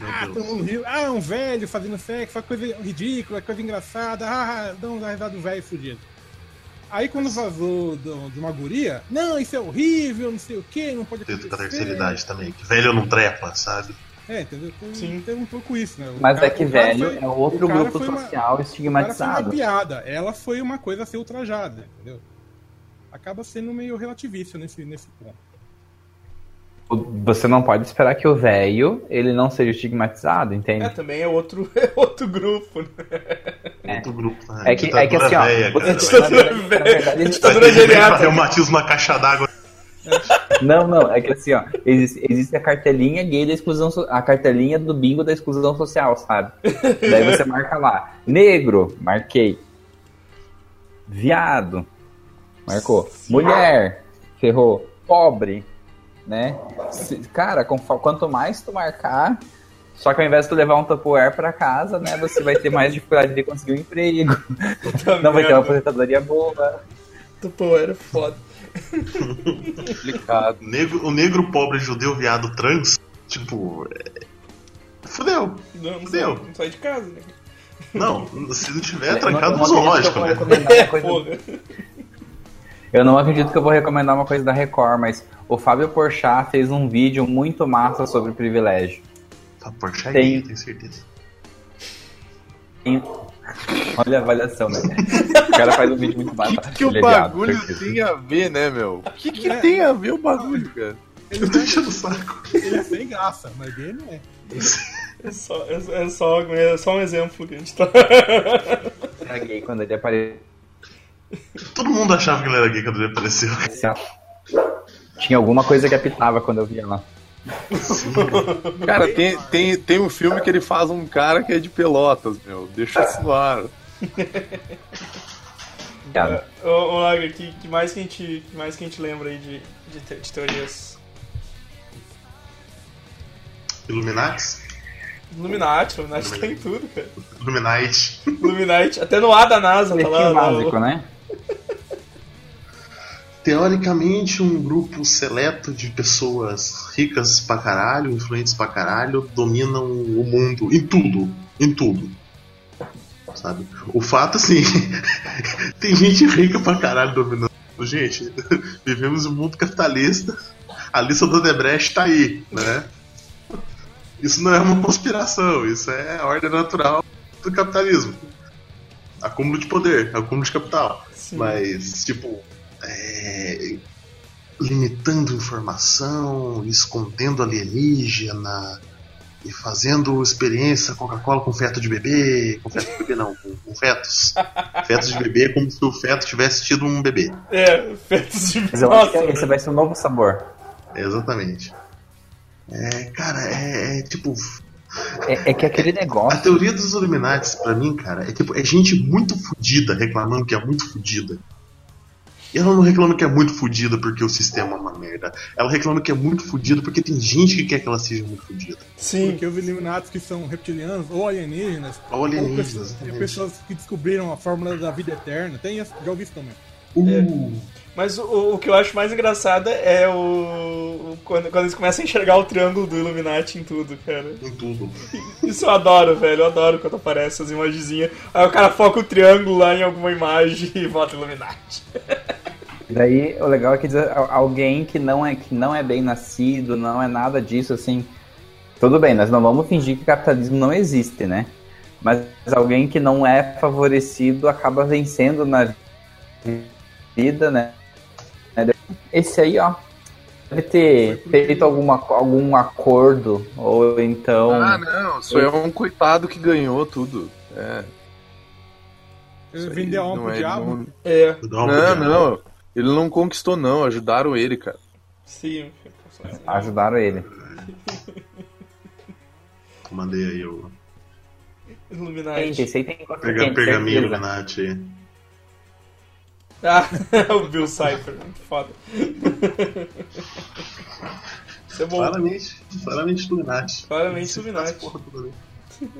Ah, todo mundo riu. Ah, um velho fazendo sexo, uma coisa ridícula, coisa engraçada. Ah, dá um risada do velho fudido. Aí quando vazou do- de uma guria, não, isso é horrível, não sei o que, não pode Dentro da acontecer. terceira idade também. Que velho não trepa, sabe? É, entendeu? Tem, Sim. tem um pouco isso, né? O Mas cara- é que velho foi- é outro grupo uma- social O cara foi uma estigmatizado. piada, ela foi uma coisa a ser ultrajada, entendeu? Acaba sendo meio relativista nesse, nesse ponto. Você não pode esperar que o velho ele não seja estigmatizado, entende? É, também é outro, <laughs> é outro grupo, né? Outro grupo. né? É que, é que assim, ó, Ditadura véia, cara. É <laughs> ditadura ter que geriátrica. reumatismo na caixa d'água. Não, não, é que assim, ó, existe, existe a cartelinha gay da exclusão, a cartelinha do bingo da exclusão social, sabe? Daí você <laughs> marca lá, negro, marquei. Viado, marcou. Mulher, ferrou. Pobre, né? Cara, com- quanto mais tu marcar, só que ao invés de tu levar um Tupperware pra casa, né, você vai ter mais dificuldade de conseguir um emprego. Puta Não vai ter uma aposentadoria boa. Pô, era foda. Complicado. O negro, o negro pobre judeu viado trans, tipo. É... Fudeu. Não, não, sai, Fudeu. não sai de casa, né? Não, se não tiver, é trancado não- no zoológico, né? Eu não acredito que eu vou recomendar uma coisa da Record, mas o Fábio Porchat fez um vídeo muito massa sobre privilégio. Tá, Porsche é Tem- gay, tenho certeza. Tem- Olha a avaliação, né? O cara faz um vídeo muito O massa. que, que o Ele é bagulho certeza. tem a ver, né, meu? O que, que É. tem a ver o bagulho, cara? Eu tô enchendo o saco. Ele é sem graça, mas gay não é. É só, é, é só, é só um exemplo que a gente tá. Era gay quando ele apareceu. Todo mundo achava que ele era gay quando ele apareceu. Tinha alguma coisa que apitava quando eu via lá. <laughs> Cara, tem, tem, tem um filme que ele faz um cara que é de pelotas, meu. Deixa isso no ar. Viado. Ô, ô Lagra, que, que, mais que, a gente, que mais que a gente lembra aí de, de, te- de teorias? Illuminati? Illuminati, Illuminati tá em tudo, cara. Illuminati. Illuminati, até no A da NASA, tá lá. Básico, né? Teoricamente, um grupo seleto de pessoas ricas pra caralho, influentes pra caralho, dominam o mundo em tudo. Em tudo. Sabe? O fato, assim, <laughs> tem gente rica pra caralho dominando. Gente, <laughs> vivemos em um mundo capitalista. A lista do Odebrecht tá aí, né? Isso não é uma conspiração, isso é a ordem natural do capitalismo. Acúmulo de poder, acúmulo de capital. Sim. Mas, tipo, é, limitando informação, escondendo alienígena e fazendo experiência Coca-Cola com feto de bebê. Com feto de bebê, não, com, com fetos. fetos de bebê como se o feto tivesse tido um bebê. É, fetos de Mas eu acho que esse vai ser um novo sabor. Exatamente. É, cara, é, é, tipo. É, é que aquele A negócio. teoria dos Illuminati, pra mim, cara, é tipo, é gente muito fodida reclamando que é muito fodida. E ela não reclama que é muito fodida porque o sistema é uma merda. Ela reclama que é muito fodida porque tem gente que quer que ela seja muito fodida. Sim, Porque os Illuminatis que são reptilianos ou alienígenas, Ou alienígenas, pessoas, exatamente. pessoas que descobriram a fórmula da vida eterna. Tem já ouvi isso também. Uh, mas o, o que eu acho mais engraçado é o, o- quando, quando eles começam a enxergar o triângulo do Illuminati em tudo, cara. em tudo. Isso eu adoro, velho. Eu adoro quando aparecem as imagenzinhas. Aí o cara foca o triângulo lá em alguma imagem e bota Illuminati. <laughs> Daí o legal é que alguém que não é que não é bem nascido, não é nada disso assim. Tudo bem, nós não vamos fingir que o capitalismo não existe, né? Mas alguém que não é favorecido acaba vencendo na vida, né? Esse aí, ó, deve ter feito alguma, algum acordo ou então Ah, não. Só é um coitado que ganhou tudo. É. Ele aí vender a alma não pro é- diabo. Não, É, não, não. Ele não conquistou, não. Ajudaram ele, cara. sim. ajudaram ele. Mandei aí o. Tem, aí tem Pega, tem pergaminho certeza. Ah, <laughs> o Bill Cipher, muito foda. Isso é bom. Claramente, claramente Illuminati. Claramente Illuminati. <laughs>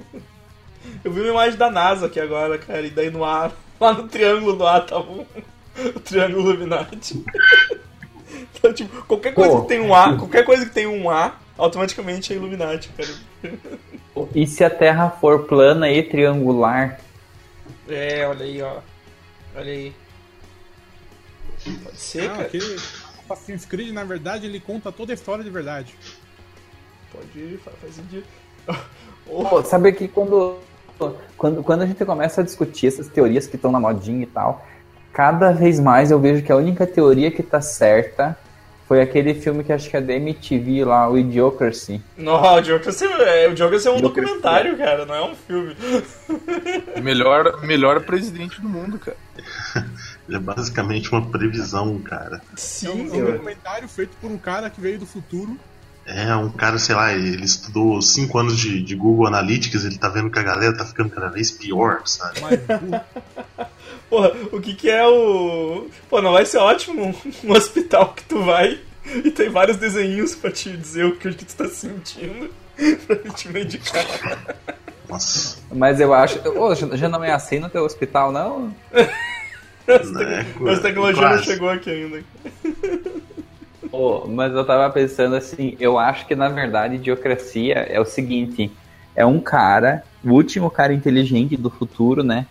Eu vi uma imagem da NASA aqui agora, cara, e daí no ar, <laughs> lá no triângulo do ar tava um- o triângulo Illuminati. Então, tipo, qualquer coisa Pô. que tem um A, qualquer coisa que tem um A, automaticamente é Illuminati, cara. E se a Terra for plana e triangular? É, olha aí, ó. Olha aí. Pode ser, Não, cara. aquele Assassin's Creed, na verdade, ele conta toda a história de verdade. Pode fa- faz sentido. <laughs> Pô, sabe que quando, quando, quando a gente começa a discutir essas teorias que estão na modinha e tal, cada vez mais eu vejo que a única teoria que tá certa foi aquele filme que acho que é da MTV lá, o Idiocracy. Não, o Jokers é, o Jokers é um Jokers, documentário, cara, não é um filme. Melhor, melhor presidente do mundo, cara. <laughs> Ele é basicamente uma previsão, cara. É um, Sim, é um documentário feito por um cara que veio do futuro. É um cara, sei lá, ele estudou 5 anos de, de Google Analytics, ele tá vendo que a galera tá ficando cada vez pior, sabe? Mas. <laughs> Porra, o que que é o... Pô, não vai ser ótimo um, hospital que tu vai e tem vários desenhinhos pra te dizer o que, que tu tá sentindo <laughs> pra te medicar. Nossa, Mas eu acho. Ô, já já não é assim no teu hospital, não? <laughs> Essa, Né, tecnologia não quase. chegou aqui ainda. Pô, mas eu tava pensando assim, eu acho que na verdade idiocracia é o seguinte, é um cara, o último cara inteligente do futuro, né?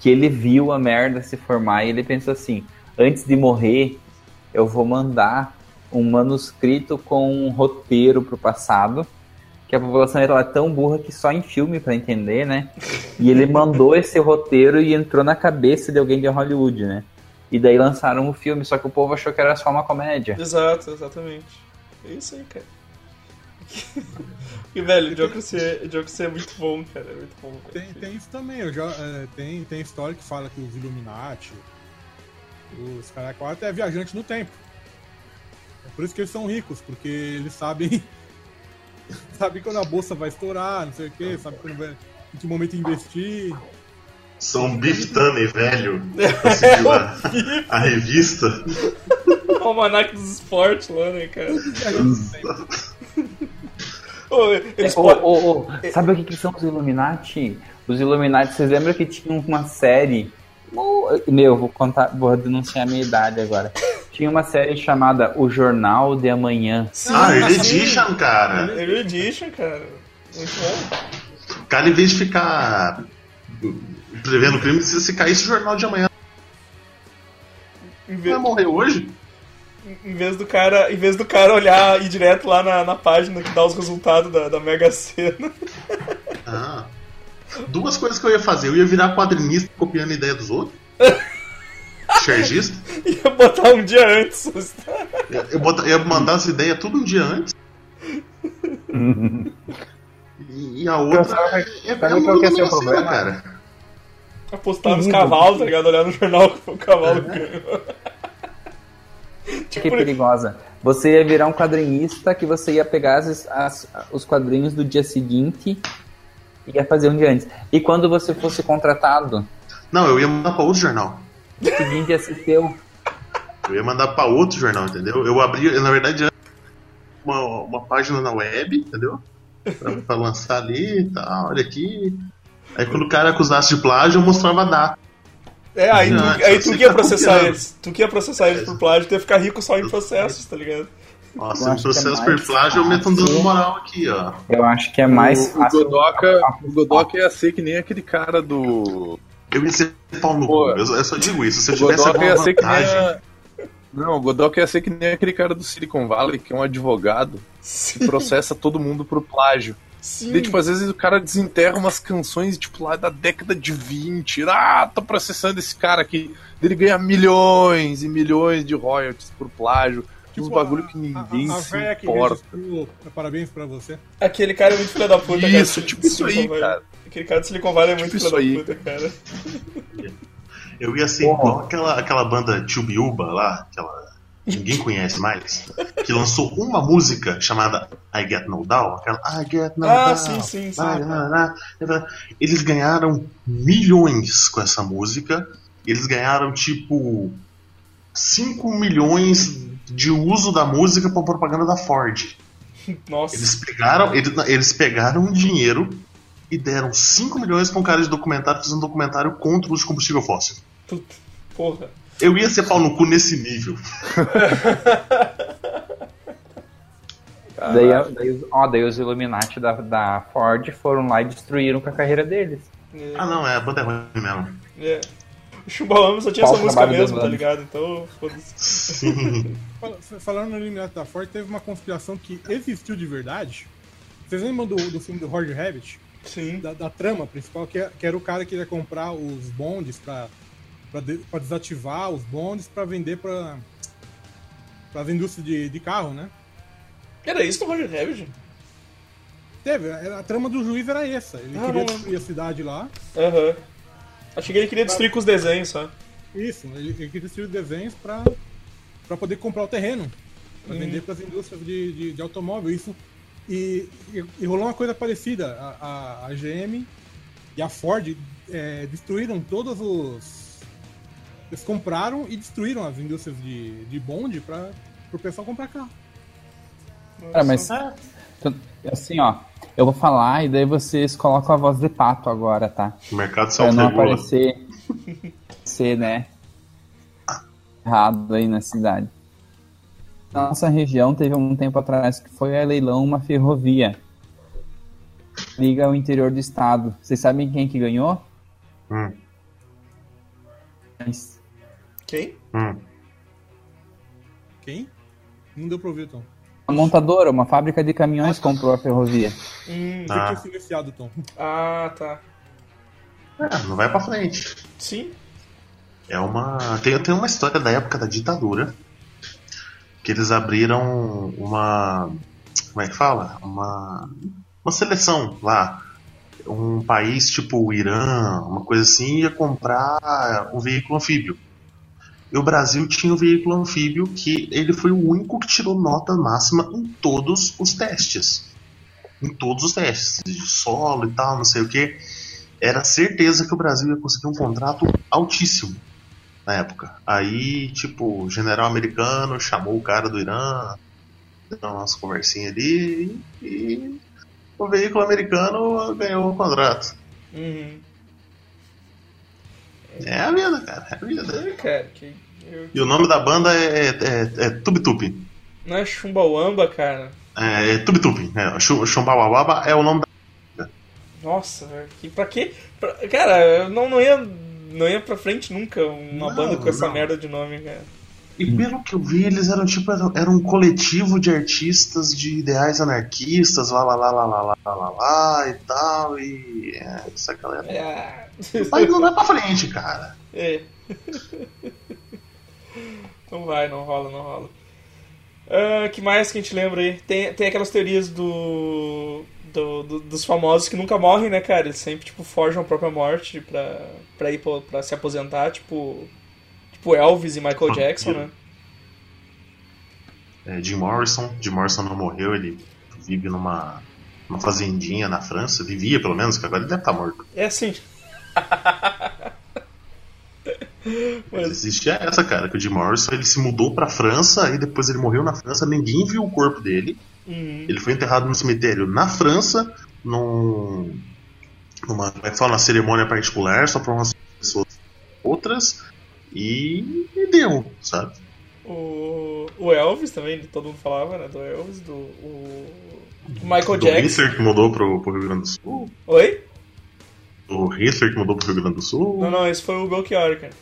Que ele viu a merda se formar e ele pensou assim, antes de morrer, eu vou mandar um manuscrito com um roteiro pro passado, que a população era tão burra que só em filme pra entender, né? E ele mandou esse roteiro e entrou na cabeça de alguém de Hollywood, né? E daí lançaram o filme, só que o povo achou que era só uma comédia. Exato, exatamente. É isso aí, cara. E, velho, o é, o Jokers é muito bom, cara. É muito bom. velho. Tem, tem isso também. Eu já, é, tem, tem história que fala que os Illuminati, os caras quatro é viajante no tempo. É por isso que eles são ricos, porque eles sabem. <laughs> sabem quando a bolsa vai estourar, não sei o que, sabem quando vai, em que momento investir. São Beef Tunney, velho. <laughs> Conseguiu a, a revista. <laughs> O almanac dos esportes lá, né, cara? Ô, eles podem. ô, ô, sabe o que, que são os Illuminati? Os Illuminati, vocês lembram que tinham uma série. Meu, vou contar, vou denunciar a minha idade agora. Tinha uma série chamada O Jornal de Amanhã. Sim, Ah, Early. Edition, cara. Early Edition, cara. Muito bom. O cara, em vez de ficar prevendo crime, se, se caísse o jornal de amanhã, Em vai vez, morrer hoje? em vez do cara, em vez do cara olhar e ir direto lá na, na página que dá os resultados da, da Mega Sena. Ah. Duas coisas que eu ia fazer. Eu ia virar quadrinista copiando a ideia dos outros. Chargista. <laughs> ia botar um dia antes. Eu, eu bota- ia mandar as ideias tudo um dia antes. E, e a outra Sabe- é, é, é qual que é seu assim, problema? cara. Apostar nos cavalos, tá ligado? Olhar no jornal que <laughs> o cavalo ganhou. Que tipo, perigosa. Você ia virar um quadrinista que você ia pegar as- as- os quadrinhos do dia seguinte e ia fazer um dia antes. E quando você fosse contratado, Não, eu ia mandar pra outro jornal. O seguinte ia ser teu. Eu ia mandar pra outro jornal, entendeu? Eu abri, na verdade, uma, uma página na web, entendeu? Pra, pra lançar ali e tal, olha aqui. Aí quando o cara acusasse de plágio, eu mostrava a data. É, aí Não, tu, aí tu que ia tá processar eles. Tu que ia processar eles por plágio, tu ia ficar rico só em processos, tá ligado? Nossa, acho que é por plágio, eu meto um dano moral aqui, ó. Eu acho que é mais o, o fácil. Godoka, o Godoka ia ser que nem aquele cara do. Eu ia ser pau no cu. Eu, eu só digo isso. Se eu O tivesse alguma ia ser que nem. vantagem. a- Não, o Godoka ia ser que nem aquele cara do Silicon Valley, que é um advogado, Sim, que processa todo mundo por plágio. sim. Daí, tipo, às vezes o cara desenterra umas canções, tipo, lá da década de 20. Ah, tô processando esse cara aqui. Ele ganha milhões e milhões de royalties por plágio. Uns bagulho que ninguém a, a, a se importa. parabéns pra você. Aquele cara é muito filho da puta, cara. Isso, tipo isso aí, cara. Aquele cara do Silicon Valley é muito Tipo filho da puta, cara. <laughs> Eu ia ser Porra. igual aquela, aquela banda Tubiuba lá, aquela. Ninguém conhece mais. Que lançou uma música chamada I Get No Down. Aquela I Get No Ah, Down. sim, sim, sim. Eles ganharam milhões com essa música. Eles ganharam tipo 5 milhões de uso da música para propaganda da Ford. <laughs> Nossa. Eles pegaram, eles, eles pegaram o dinheiro e deram 5 milhões para um cara de documentário fazer um documentário contra o uso de combustível fóssil. Puta, Porra. Eu ia ser pau no cu nesse nível. <laughs> Daí, daí, os- ó, daí os Illuminati da, da Ford foram lá e destruíram com a carreira deles. É, Ah, não, é, a banda é ruim mesmo. é. <laughs> O Chumbawamba só tinha essa música mesmo, tá ligado? Então, foda-se. Falando no Illuminati da Ford, teve uma conspiração que existiu de verdade. Vocês lembram do, do filme do Roger Rabbit? Sim. Da, da trama principal, que, é- que era o cara que ia comprar os bondes pra, pra, de- pra desativar os bondes pra vender pra, as indústrias de, de carro, né? Era isso no Roger Rabbit? Teve, era- a trama do juiz era essa. Ele Ah, queria destruir a cidade lá. Aham. Achei que ele queria destruir com os desenhos só. Isso, ele, ele queria destruir os desenhos pra, pra poder comprar o terreno. Pra Hum. vender pras indústrias de, de, de automóvel. Isso, e, e, e rolou uma coisa parecida. A, a, a GM e a Ford é, destruíram todos os. Eles compraram e destruíram as indústrias de, de bonde para o pessoal comprar carro. Cara, mas assim, ó, eu vou falar e daí vocês colocam a voz de pato agora, tá? O mercado Pra não self-regula. aparecer ser, né, errado aí na cidade. Nossa região teve um tempo atrás que foi a leilão uma ferrovia. Liga ao interior do estado. Vocês sabem quem que ganhou? Hum, Mas Quem? hum. Quem? Não deu pra ouvir, Tom. A montadora, uma fábrica de caminhões comprou a ferrovia. Hum, Você Ah. tinha silenciado, Tom. ah, tá. É, não vai pra frente. Sim. É uma. Tem, tem uma história da época da ditadura. Que eles abriram uma. Como é que fala? Uma. Uma seleção lá. Um país tipo o Irã, uma coisa assim, ia comprar um veículo anfíbio. E o Brasil tinha um veículo anfíbio que ele foi o único que tirou nota máxima em todos os testes. Em todos os testes. De solo e tal, não sei o que. Era certeza que o Brasil ia conseguir um contrato altíssimo na época. Aí, tipo, o general americano chamou o cara do Irã, deu umas conversinhas ali e o veículo americano ganhou o contrato. Uhum. É a vida, cara, é a vida. É, cara, que. E o nome da banda é, é, é, é Não é Chumbawamba, cara? É, é Tubi Tupi. É, é o nome da Nossa, velho. Pra quê? Pra... Cara, eu não, não, ia, não ia pra frente nunca uma não, banda com essa não. merda de nome, cara. E pelo que eu vi, eles eram tipo era um coletivo de artistas de ideais anarquistas, lá lá lá lá lá lá lá, lá e tal, e é, essa galera. É. Mas não vai pra frente, cara. É. <laughs> Não vai, não rola, não rola. Ah, que mais que a gente lembra aí? Tem, tem aquelas teorias do, do- do- dos famosos que nunca morrem, né, cara? Eles sempre, tipo, forjam a própria morte pra, pra ir pra, pra se aposentar, tipo... Tipo Elvis e Michael Jackson, né? É, Jim Morrison. Jim Morrison não morreu, ele vive numa, numa fazendinha na França. Vivia, pelo menos, que agora ele deve estar morto. É assim. <laughs> Mas existe essa, cara, que o Jim Morrison ele se mudou pra França e depois ele morreu na França, ninguém viu o corpo dele. Uhum. Ele foi enterrado no cemitério na França, num, numa, como é que fala, uma cerimônia particular, só pra umas pessoas outras, e, e deu, sabe? O, o Elvis também, todo mundo falava, né? Do Elvis, do o Michael do Jackson. Hitler que mudou pro, pro Rio Grande do Sul, Oi? o Hitler que mudou pro Rio Grande do Sul, Não, não, esse foi o Belchior, cara.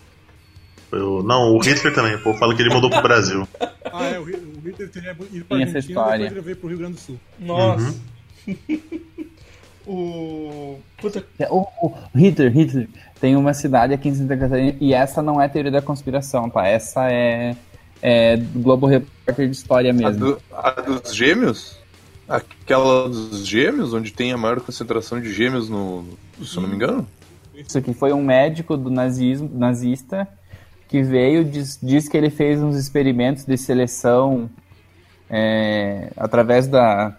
Foi o- não, o Hitler também, o povo fala que ele mudou pro Brasil. Ah, é, o Hitler teria ido pra Tem essa Argentina história. depois ele veio pro Rio Grande do Sul. Nossa. <laughs> o. Puta. O, o Hitler, Hitler, tem uma cidade aqui em Santa Catarina e essa não é teoria da conspiração, tá? Essa é, é do Globo Repórter de história A, mesmo. do- a dos gêmeos? Aquela dos gêmeos, onde tem a maior concentração de gêmeos no. Se eu não me engano? Isso aqui foi um médico do nazismo, nazista que veio, diz, diz que ele fez uns experimentos de seleção é, através da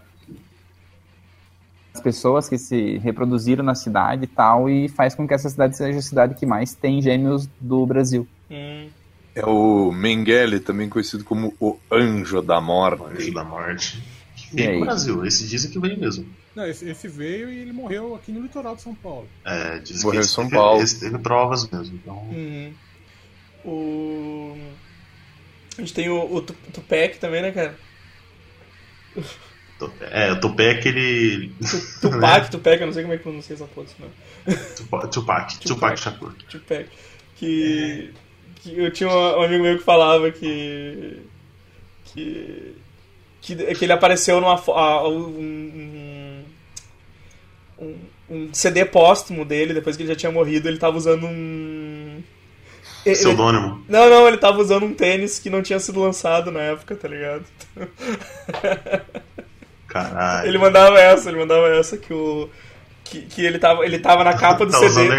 das pessoas que se reproduziram na cidade e tal, e faz com que essa cidade seja a cidade que mais tem gêmeos do Brasil. Hum, É o Mengele, também conhecido como o Anjo da Anjo Morte. da Morte. E Veio pro Brasil, esse dizem que veio mesmo. Não, esse, esse veio e ele morreu aqui no litoral de São Paulo. É, dizem Morreu que em esse São teve, Paulo. esse teve provas mesmo. Então, uhum. O. A gente tem o, o Tu- Tupac também, né, cara? É, o Tupé é aquele. Tupac, <laughs> Tupac, eu não sei como é que pronuncia essa porra, não. Tupac, Tupac, Tupac Shakur. Tupac. Que, que eu tinha um amigo meu que falava que. que. que, que ele apareceu numa. ah, um, um, um CD póstumo dele, depois que ele já tinha morrido, ele tava usando um. Ele- Pseudônimo. Não, não, ele tava usando um tênis que não tinha sido lançado na época, tá ligado? Caralho. Ele mandava essa, ele mandava essa que o. Que, que ele, tava, ele tava na capa do tá CD. usando.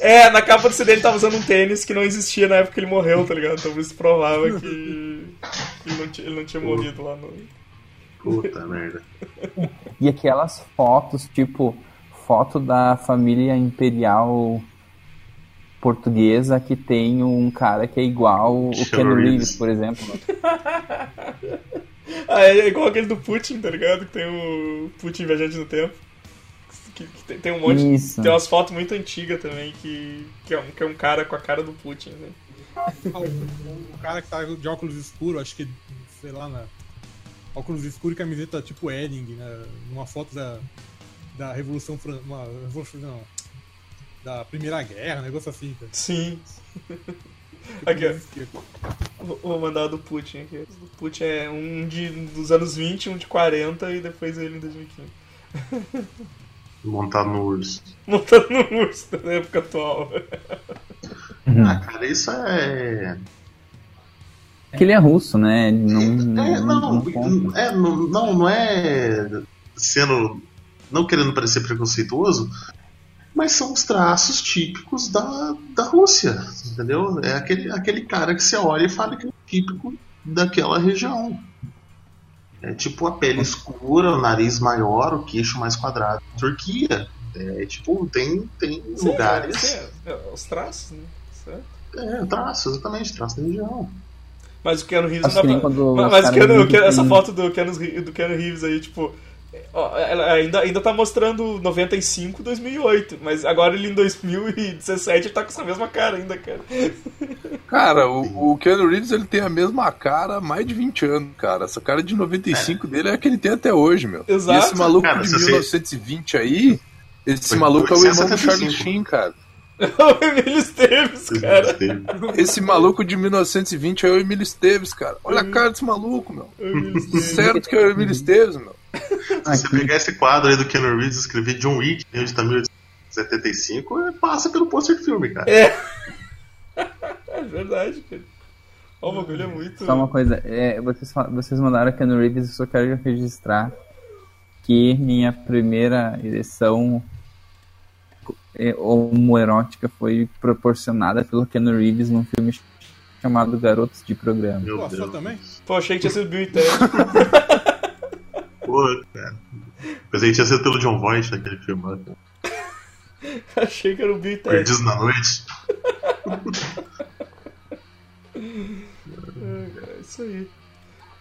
É, na capa do CD ele tava usando um tênis que não existia na época que ele morreu, tá ligado? Então isso provava que ele não tinha, ele não tinha morrido lá no. Puta merda. E aquelas fotos, tipo, foto da família imperial portuguesa que tem um cara que é igual o Keanu Ken Reeves. Por exemplo. <laughs> Ah, é igual aquele do Putin, tá ligado? Que tem o Putin viajante no tempo. Que, que tem, tem um monte. Isso. Tem umas fotos muito antigas também que, que, é um, que é um cara com a cara do Putin, né? O, cara que tá de óculos escuros, acho que, sei lá, na. Óculos escuros e camiseta tipo Edding, né? Numa foto da, da Revolução Fran... uma Revolução não, da Primeira Guerra, um negócio assim, cara. Sim. <laughs> Aqui, ó. Vou- mandar o do Putin aqui. O Putin é um de, dos anos 20, um de 40 e depois ele em 2015. <laughs> Montado no urso. Montando no urso da época atual. Ah, cara, isso é. É que ele é russo, né? Ele Não, É, não, não, é, não, não, não é sendo. Não querendo parecer preconceituoso, mas são os traços típicos da, da Rússia, entendeu? É aquele, aquele cara que você olha e fala que é típico daquela região. É tipo a pele escura, o nariz maior, o queixo mais quadrado. Turquia. É tipo, tem, tem lugares. Sim, é, é, os traços, né? Certo. É, traço, exatamente, traço da região. Mas o Keanu Reeves não que dá pra... quando Mas, Keanu, que essa foto do Keanu, do Keanu Reeves aí, tipo... ó, ela ainda, ainda tá mostrando 95, 2008, mas agora ele em 2017 ele tá com essa mesma cara ainda, cara. Cara, o, o Keanu Reeves ele tem a mesma cara há mais de 20 anos, cara. Essa cara de 95 dele é a que ele tem até hoje, meu. Exato. E esse maluco Cara, de se você- 1920 aí, esse Foi maluco é o irmão do 875. Charlie Sheen, cara. o Emílio Esteves, cara. Esse maluco de 1920 é o Emílio Esteves, cara. Olha a cara desse maluco, meu. O Emílio Esteves. Certo que é o Emílio Esteves, meu. <laughs> Se você pegar esse quadro aí do Keanu Reeves e escrever John Wick, onde tá 1875, é, passa pelo pôster de filme, cara. É. <laughs> É verdade, cara. Ó, o bagulho é muito... Só uma coisa, é, vocês, vocês mandaram Keanu Reeves, eu só quero registrar que minha primeira ereção é, homoerótica foi proporcionada pelo Keanu Reeves num filme chamado Garotos de Programa. Meu Pô, Deus. também? Pô, achei que tinha sido Bill e <laughs> Pô, cara. Pensei que tinha sido pelo John Voight naquele filme. lá. <laughs> achei que era o Bill Ted. Perdidos na Noite. <laughs> É isso aí.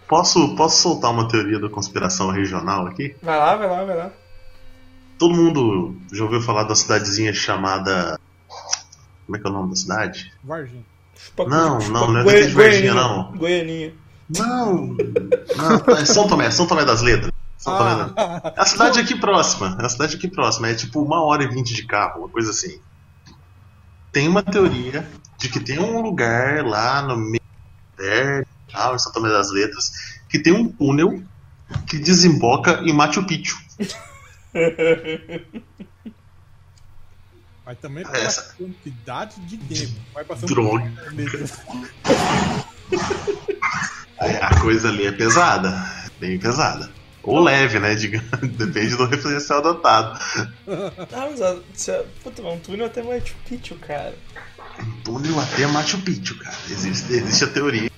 Posso, posso soltar uma teoria da conspiração regional aqui? Vai lá, vai lá, vai lá. Todo mundo já ouviu falar da cidadezinha chamada. Como é que é o nome da cidade? Varginha. Chupa- Não, chupa- não, não é Goi- Varginha, Goianinha. não. Goianinha. Não! Não, é São Tomé, São Tomé das Letras. São Tomé das... Ah, É a cidade aqui próxima. É a cidade aqui próxima. É tipo uma hora e vinte de carro, uma coisa assim. Tem uma teoria de que tem um lugar lá no meio tal, em São Tomé das Letras, que tem um túnel que desemboca em Machu Picchu. mas também pela essa- quantidade de tempo. Vai passando Droga. meses. <laughs> É, A coisa ali é pesada. Bem pesada. Ou leve, né? digamos. <laughs> Depende do referencial adotado. <laughs> Ah, mas a, se a, puta, um túnel até Machu Picchu, cara. túnel até Machu Picchu, cara. Existe, existe a teoria.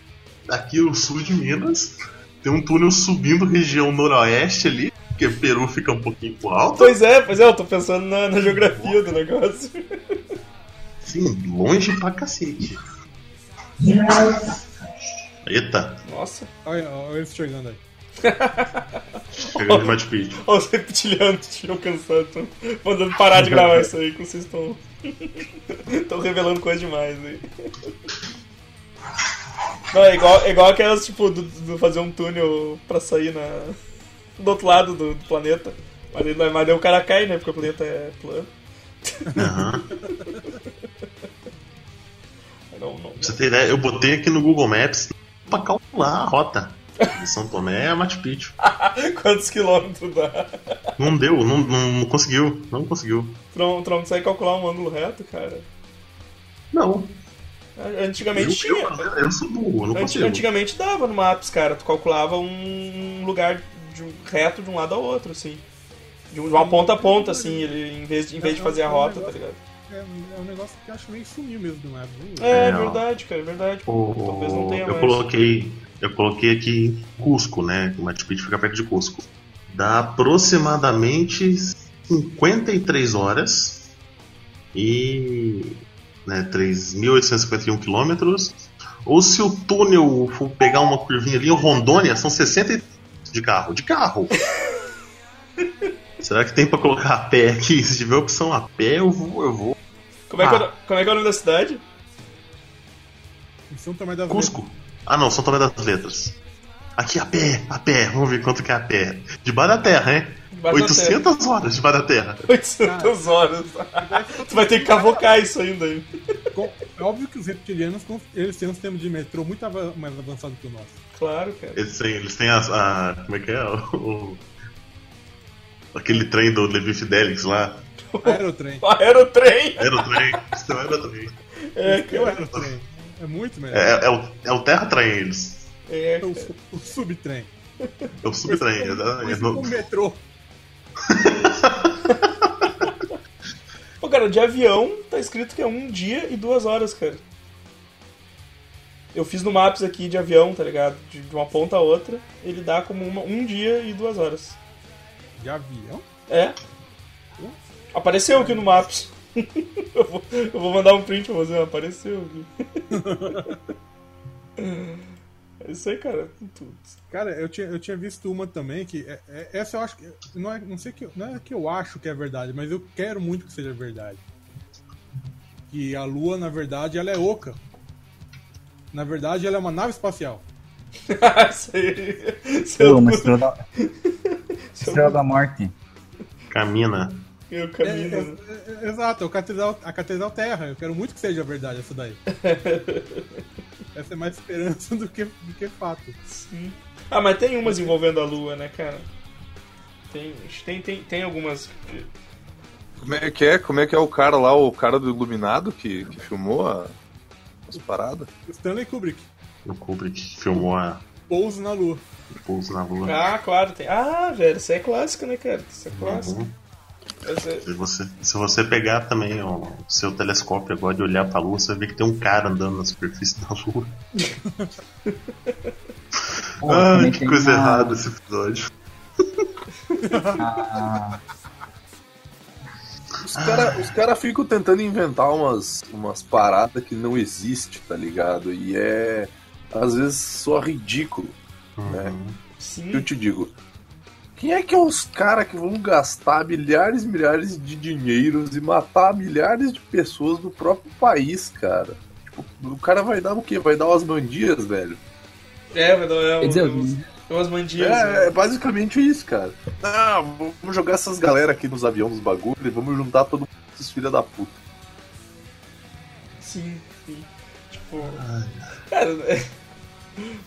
Aqui no sul de Minas, tem um túnel subindo região noroeste ali, porque Peru fica um pouquinho pro alto. Pois é, pois é, eu tô pensando na, na geografia do negócio. <laughs> Sim, longe pra cacete. Eita, Nossa, Olha, olha eles chegando aí. Pegando Machu Picchu. olha os reptilianos alcançando. Tão mandando parar de gravar isso aí, que vocês estão. Estão <laughs> revelando coisa demais aí. Não, é igual, é igual aquelas, tipo, do, do fazer um túnel pra sair na. do outro lado do, do planeta. Mas, ele- mas daí o cara cai, né? Porque o planeta é plano. Aham. <laughs> Não, não, Pra você ter ideia, eu botei aqui no Google Maps pra calcular a rota. De São Tomé a Machu Picchu. <laughs> Quantos quilômetros dá? Não deu, não, não, não conseguiu, não conseguiu. Tu não, tu não consegue calcular um ângulo reto, cara? Não. Antigamente eu, tinha. eu, eu sou burro, eu não Anti- consigo. Antigamente dava no Maps, cara. Tu calculava um lugar de um- reto de um lado ao outro, assim. De um- uma ponta a ponta, assim, ele, em vez de, em vez de fazer a rota, tá ligado? É, é um negócio que eu acho meio sumiu mesmo do mapa. É, é É, verdade, cara, é verdade. O- Talvez não tenha eu mais. coloquei, eu coloquei aqui Cusco, né? O Machu Picchu fica perto de Cusco. Dá aproximadamente 53 horas e né, 3.851 quilômetros. Ou se o túnel for pegar uma curvinha ali em Rondônia, são 60 de carro. De carro! <laughs> Será que tem pra colocar a pé aqui? Se tiver opção a pé, eu vou. Eu vou. Como é, que é, Ah. o- como é que é o nome da cidade? Cusco. Ah não, São Tomé das Letras. Aqui a pé, a pé, vamos ver quanto que é a pé. Debaixo da terra, hein? Debaixo da 800 horas debaixo da terra. 800 horas. <laughs> <laughs> tu vai ter que cavocar isso ainda. hein? Com- É óbvio que os reptilianos eles têm um sistema de metrô muito mais avançado que o nosso. Claro, cara. Eles têm, eles têm as- a, Como é que é? O, o- aquele trem do Levi Fidelix lá. Aerotrem. O <laughs> aerotrem! Aerotrem. Isso é o aerotrem. É, É o aerotrem. É muito melhor. É, é o, é o terra-trem, eles. É, É o, o subtrem. É o subtrem. exatamente. Esse é o metrô. <laughs> Pô, cara, de avião tá escrito que é um dia e duas horas, cara. Eu fiz no Maps aqui de avião, tá ligado? De, de uma ponta a outra, ele dá como uma- um dia e duas horas. De avião? É. Apareceu aqui no Maps. <laughs> eu, vou, eu vou mandar um print pra você, apareceu <laughs> aqui. é isso aí, cara. Tudo. Cara, eu tinha, eu tinha visto uma também que. é- é- essa eu acho que. Não é, não sei que. Não é que eu acho que é verdade, mas eu quero muito que seja verdade. Que a Lua, na verdade, ela é oca. Na verdade, ela é uma nave espacial. <laughs> isso aí. É Pô, uma estrela da... estrela da morte. Camina. <laughs> Eu É, caminho. é- é- exato, é o catedral, a Catedral Terra. Eu quero muito que seja verdade essa daí. <laughs> essa é mais esperança do que, do que fato. Sim. Ah, mas tem umas envolvendo a lua, né, cara? Tem, tem, tem, tem algumas. Como é que é? Como é que é o cara lá, o cara do Iluminado que, que filmou a- as paradas? Stanley Kubrick, O Kubrick filmou a pouso na Lua. Pouso na Lua. Ah, claro, tem. Ah, velho, isso é clássico, né, cara? Isso é clássico. Uhum. Essa Se você, se você pegar também o seu telescópio agora de olhar pra Lua, você vai ver que tem um cara andando na superfície da Lua. <laughs> Pô, Ai, também que coisa uma- errada esse episódio. a- <laughs> Os caras cara ficam tentando inventar umas, umas paradas que não existem, tá ligado? E é. Às vezes só ridículo. É. Sim. Eu te digo. Quem é que é os caras que vão gastar milhares e milhares de dinheiros e matar milhares de pessoas do próprio país, cara? Tipo, o cara vai dar o quê? Vai dar umas mandias, velho? É, vai dar é, umas, umas mandias. É, né? é basicamente isso, cara. Ah, vamos jogar essas galera aqui nos aviões dos bagulho e vamos juntar todo mundo esses filha da puta. Sim, sim. Tipo. Cara,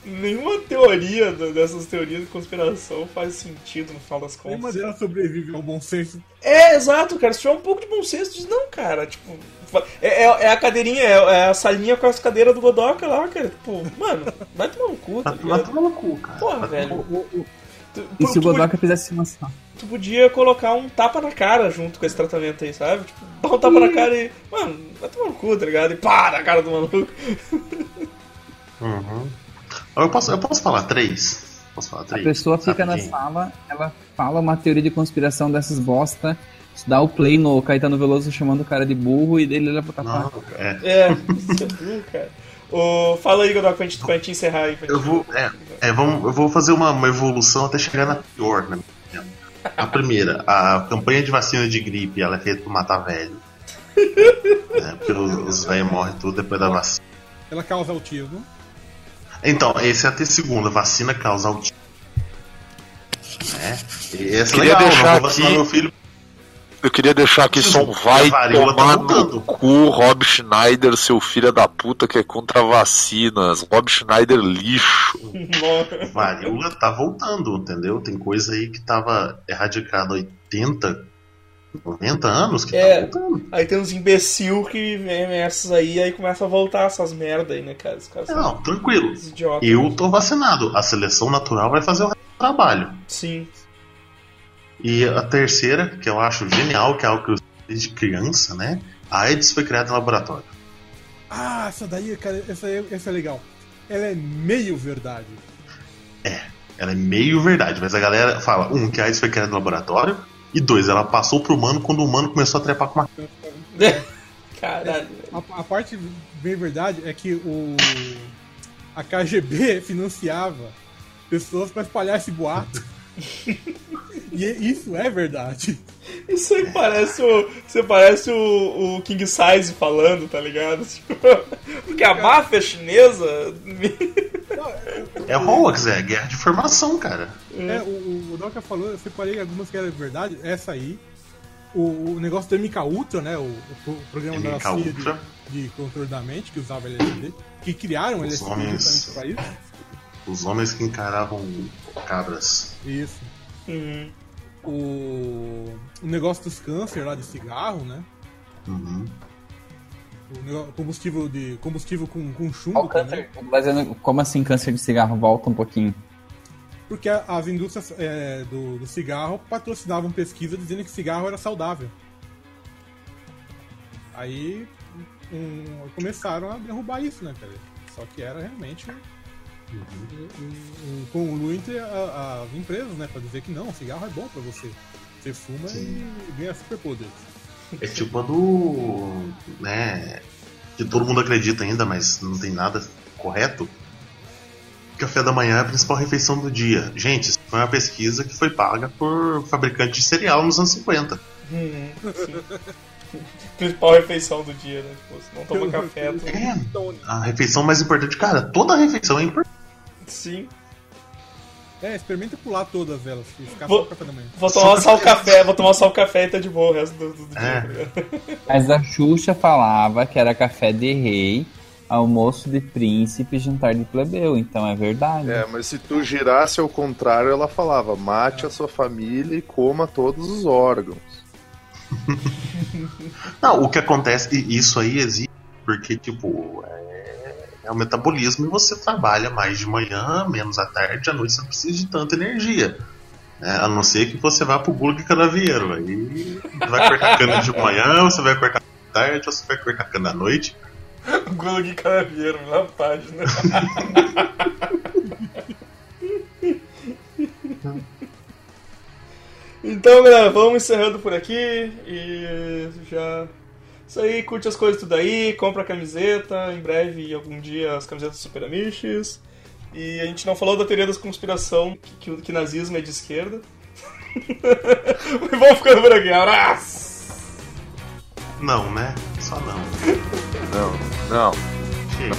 nenhuma teoria dessas teorias de conspiração faz sentido no final das Nenhuma contas. delas sobrevive ao bom senso. É, exato, cara. Se tiver um pouco de bom senso, diz, não, cara, tipo. É, é- é a cadeirinha, é, é a salinha com as cadeiras do Godoka lá, cara. Tipo, mano, vai tomar no cu, tá ligado? toma no cu, cara. Porra, velho. Tu, E tu- se o Godoka fizesse uma só? tu podia colocar um tapa na cara junto com esse tratamento aí, sabe? Tipo, dá um tapa na cara e. Mano, vai tomar no cu, tá ligado? E pá, na cara do maluco. Uhum. Eu posso, eu posso falar três? Posso falar A três? pessoa fica na sala, ela fala uma teoria de conspiração dessas bosta, dá o play no Caetano Veloso chamando o cara de burro e dele leva pra tapar. é. É, isso é burro, cara. Ô, fala aí, Godoka, pra gente, pra gente encerrar aí. pra Eu gente- vou, é, é, vamos, eu vou fazer uma, uma evolução até chegar na pior, né? A primeira, a campanha de vacina de gripe, ela é feita pra matar velho. <laughs> É, porque os, os velhos morrem tudo depois da vacina. Ela causa autismo. Então, esse é até segunda, vacina causa autismo. né? E essa é Queria legal, deixar aqui- meu filho. Eu queria deixar aqui só um vai tá tomar no voltando. cu, Rob Schneider, seu filho da puta que é contra vacinas. Rob Schneider lixo. Varíola tá voltando, entendeu? Tem coisa aí que tava erradicada há 80, 90 anos que É. tá voltando. Aí tem uns imbecil que vem essas aí, aí começa a voltar essas merda aí, né, cara? Os caras são Não, tranquilo. idiotas. Eu tô vacinado. A seleção natural vai fazer o resto do trabalho. Sim. E a terceira, que eu acho genial, que é algo que eu desde criança, né? A AIDS foi criada em laboratório. Ah, essa daí, cara, essa, é- essa é legal. Ela é meio verdade. Ela é meio verdade, mas a galera fala, um, que a AIDS foi criada no laboratório, e dois, ela passou pro humano quando o humano começou a trepar com uma. <laughs> Caralho. A, a parte bem verdade é que o a KGB financiava pessoas pra espalhar esse boato. E isso é verdade. Isso aí parece o. Você parece o, o King Size falando, tá ligado? <laughs> Tipo, Porque a máfia chinesa. É hoax, é guerra de informação, cara. É, o, o, Doca falou, eu separei algumas que eram verdade, essa aí. O, o negócio do MK Ultra, né? O, o programa da MK CIA Ultra. de, de controle da mente, que usava LSD, que criaram Os LSD homens- justamente pra isso. Os homens que encaravam cabras. Isso. Uhum. O, o negócio dos câncer lá de cigarro, né? Uhum. O combustível de combustível com, com chumbo câncer, mas eu- como assim câncer de cigarro? Volta um pouquinho. Porque as indústrias é, do, do cigarro patrocinavam pesquisa dizendo que cigarro era saudável. Aí um, começaram a derrubar isso, né, cara? Só que era realmente um, um conluio entre as empresas, né? Pra dizer que não, cigarro é bom pra você. Você fuma e ganha superpoderes. É tipo a do. né? Que todo mundo acredita ainda, mas não tem nada correto. Café da manhã é a principal refeição do dia. Gente, isso foi uma pesquisa que foi paga por fabricante de cereal nos anos 50. Uhum, sim. <laughs> Principal refeição do dia, né? Tipo, se não toma café, tu... <laughs> É, Então, a refeição mais importante. Cara, toda refeição é importante. Sim. é, experimenta pular todas elas e ficar Vou- só café da manhã. Vou tomar só o café, vou tomar só o café e tá de boa o resto do, do dia. É. tá ligado? <laughs> Mas a Xuxa falava que era café de rei, almoço de príncipe, jantar de plebeu. Então é verdade. É, mas se tu girasse ao contrário, ela falava: mate a sua família e coma todos os órgãos. <laughs> Não, o que acontece, e isso aí existe porque, tipo, é, é o metabolismo e você trabalha mais de manhã, menos à tarde, à noite você não precisa de tanta energia. né? A não ser que você vá pro Gulag Canavieiro. Aí você vai cortar cana de manhã, você vai cortar à tarde, você vai cortar cana à noite. <laughs> Gulag Caraveiro, na página. <laughs> então, galera, vamos encerrando por aqui e já. Isso aí, curte as coisas tudo aí, compra a camiseta, em breve, algum dia, as camisetas Super Amiches. E a gente não falou da teoria da conspiração, que, que, o- que nazismo é de esquerda. <laughs> Vamos ficando por aqui, abraço! Não, né? Só não. Não, não. Chega.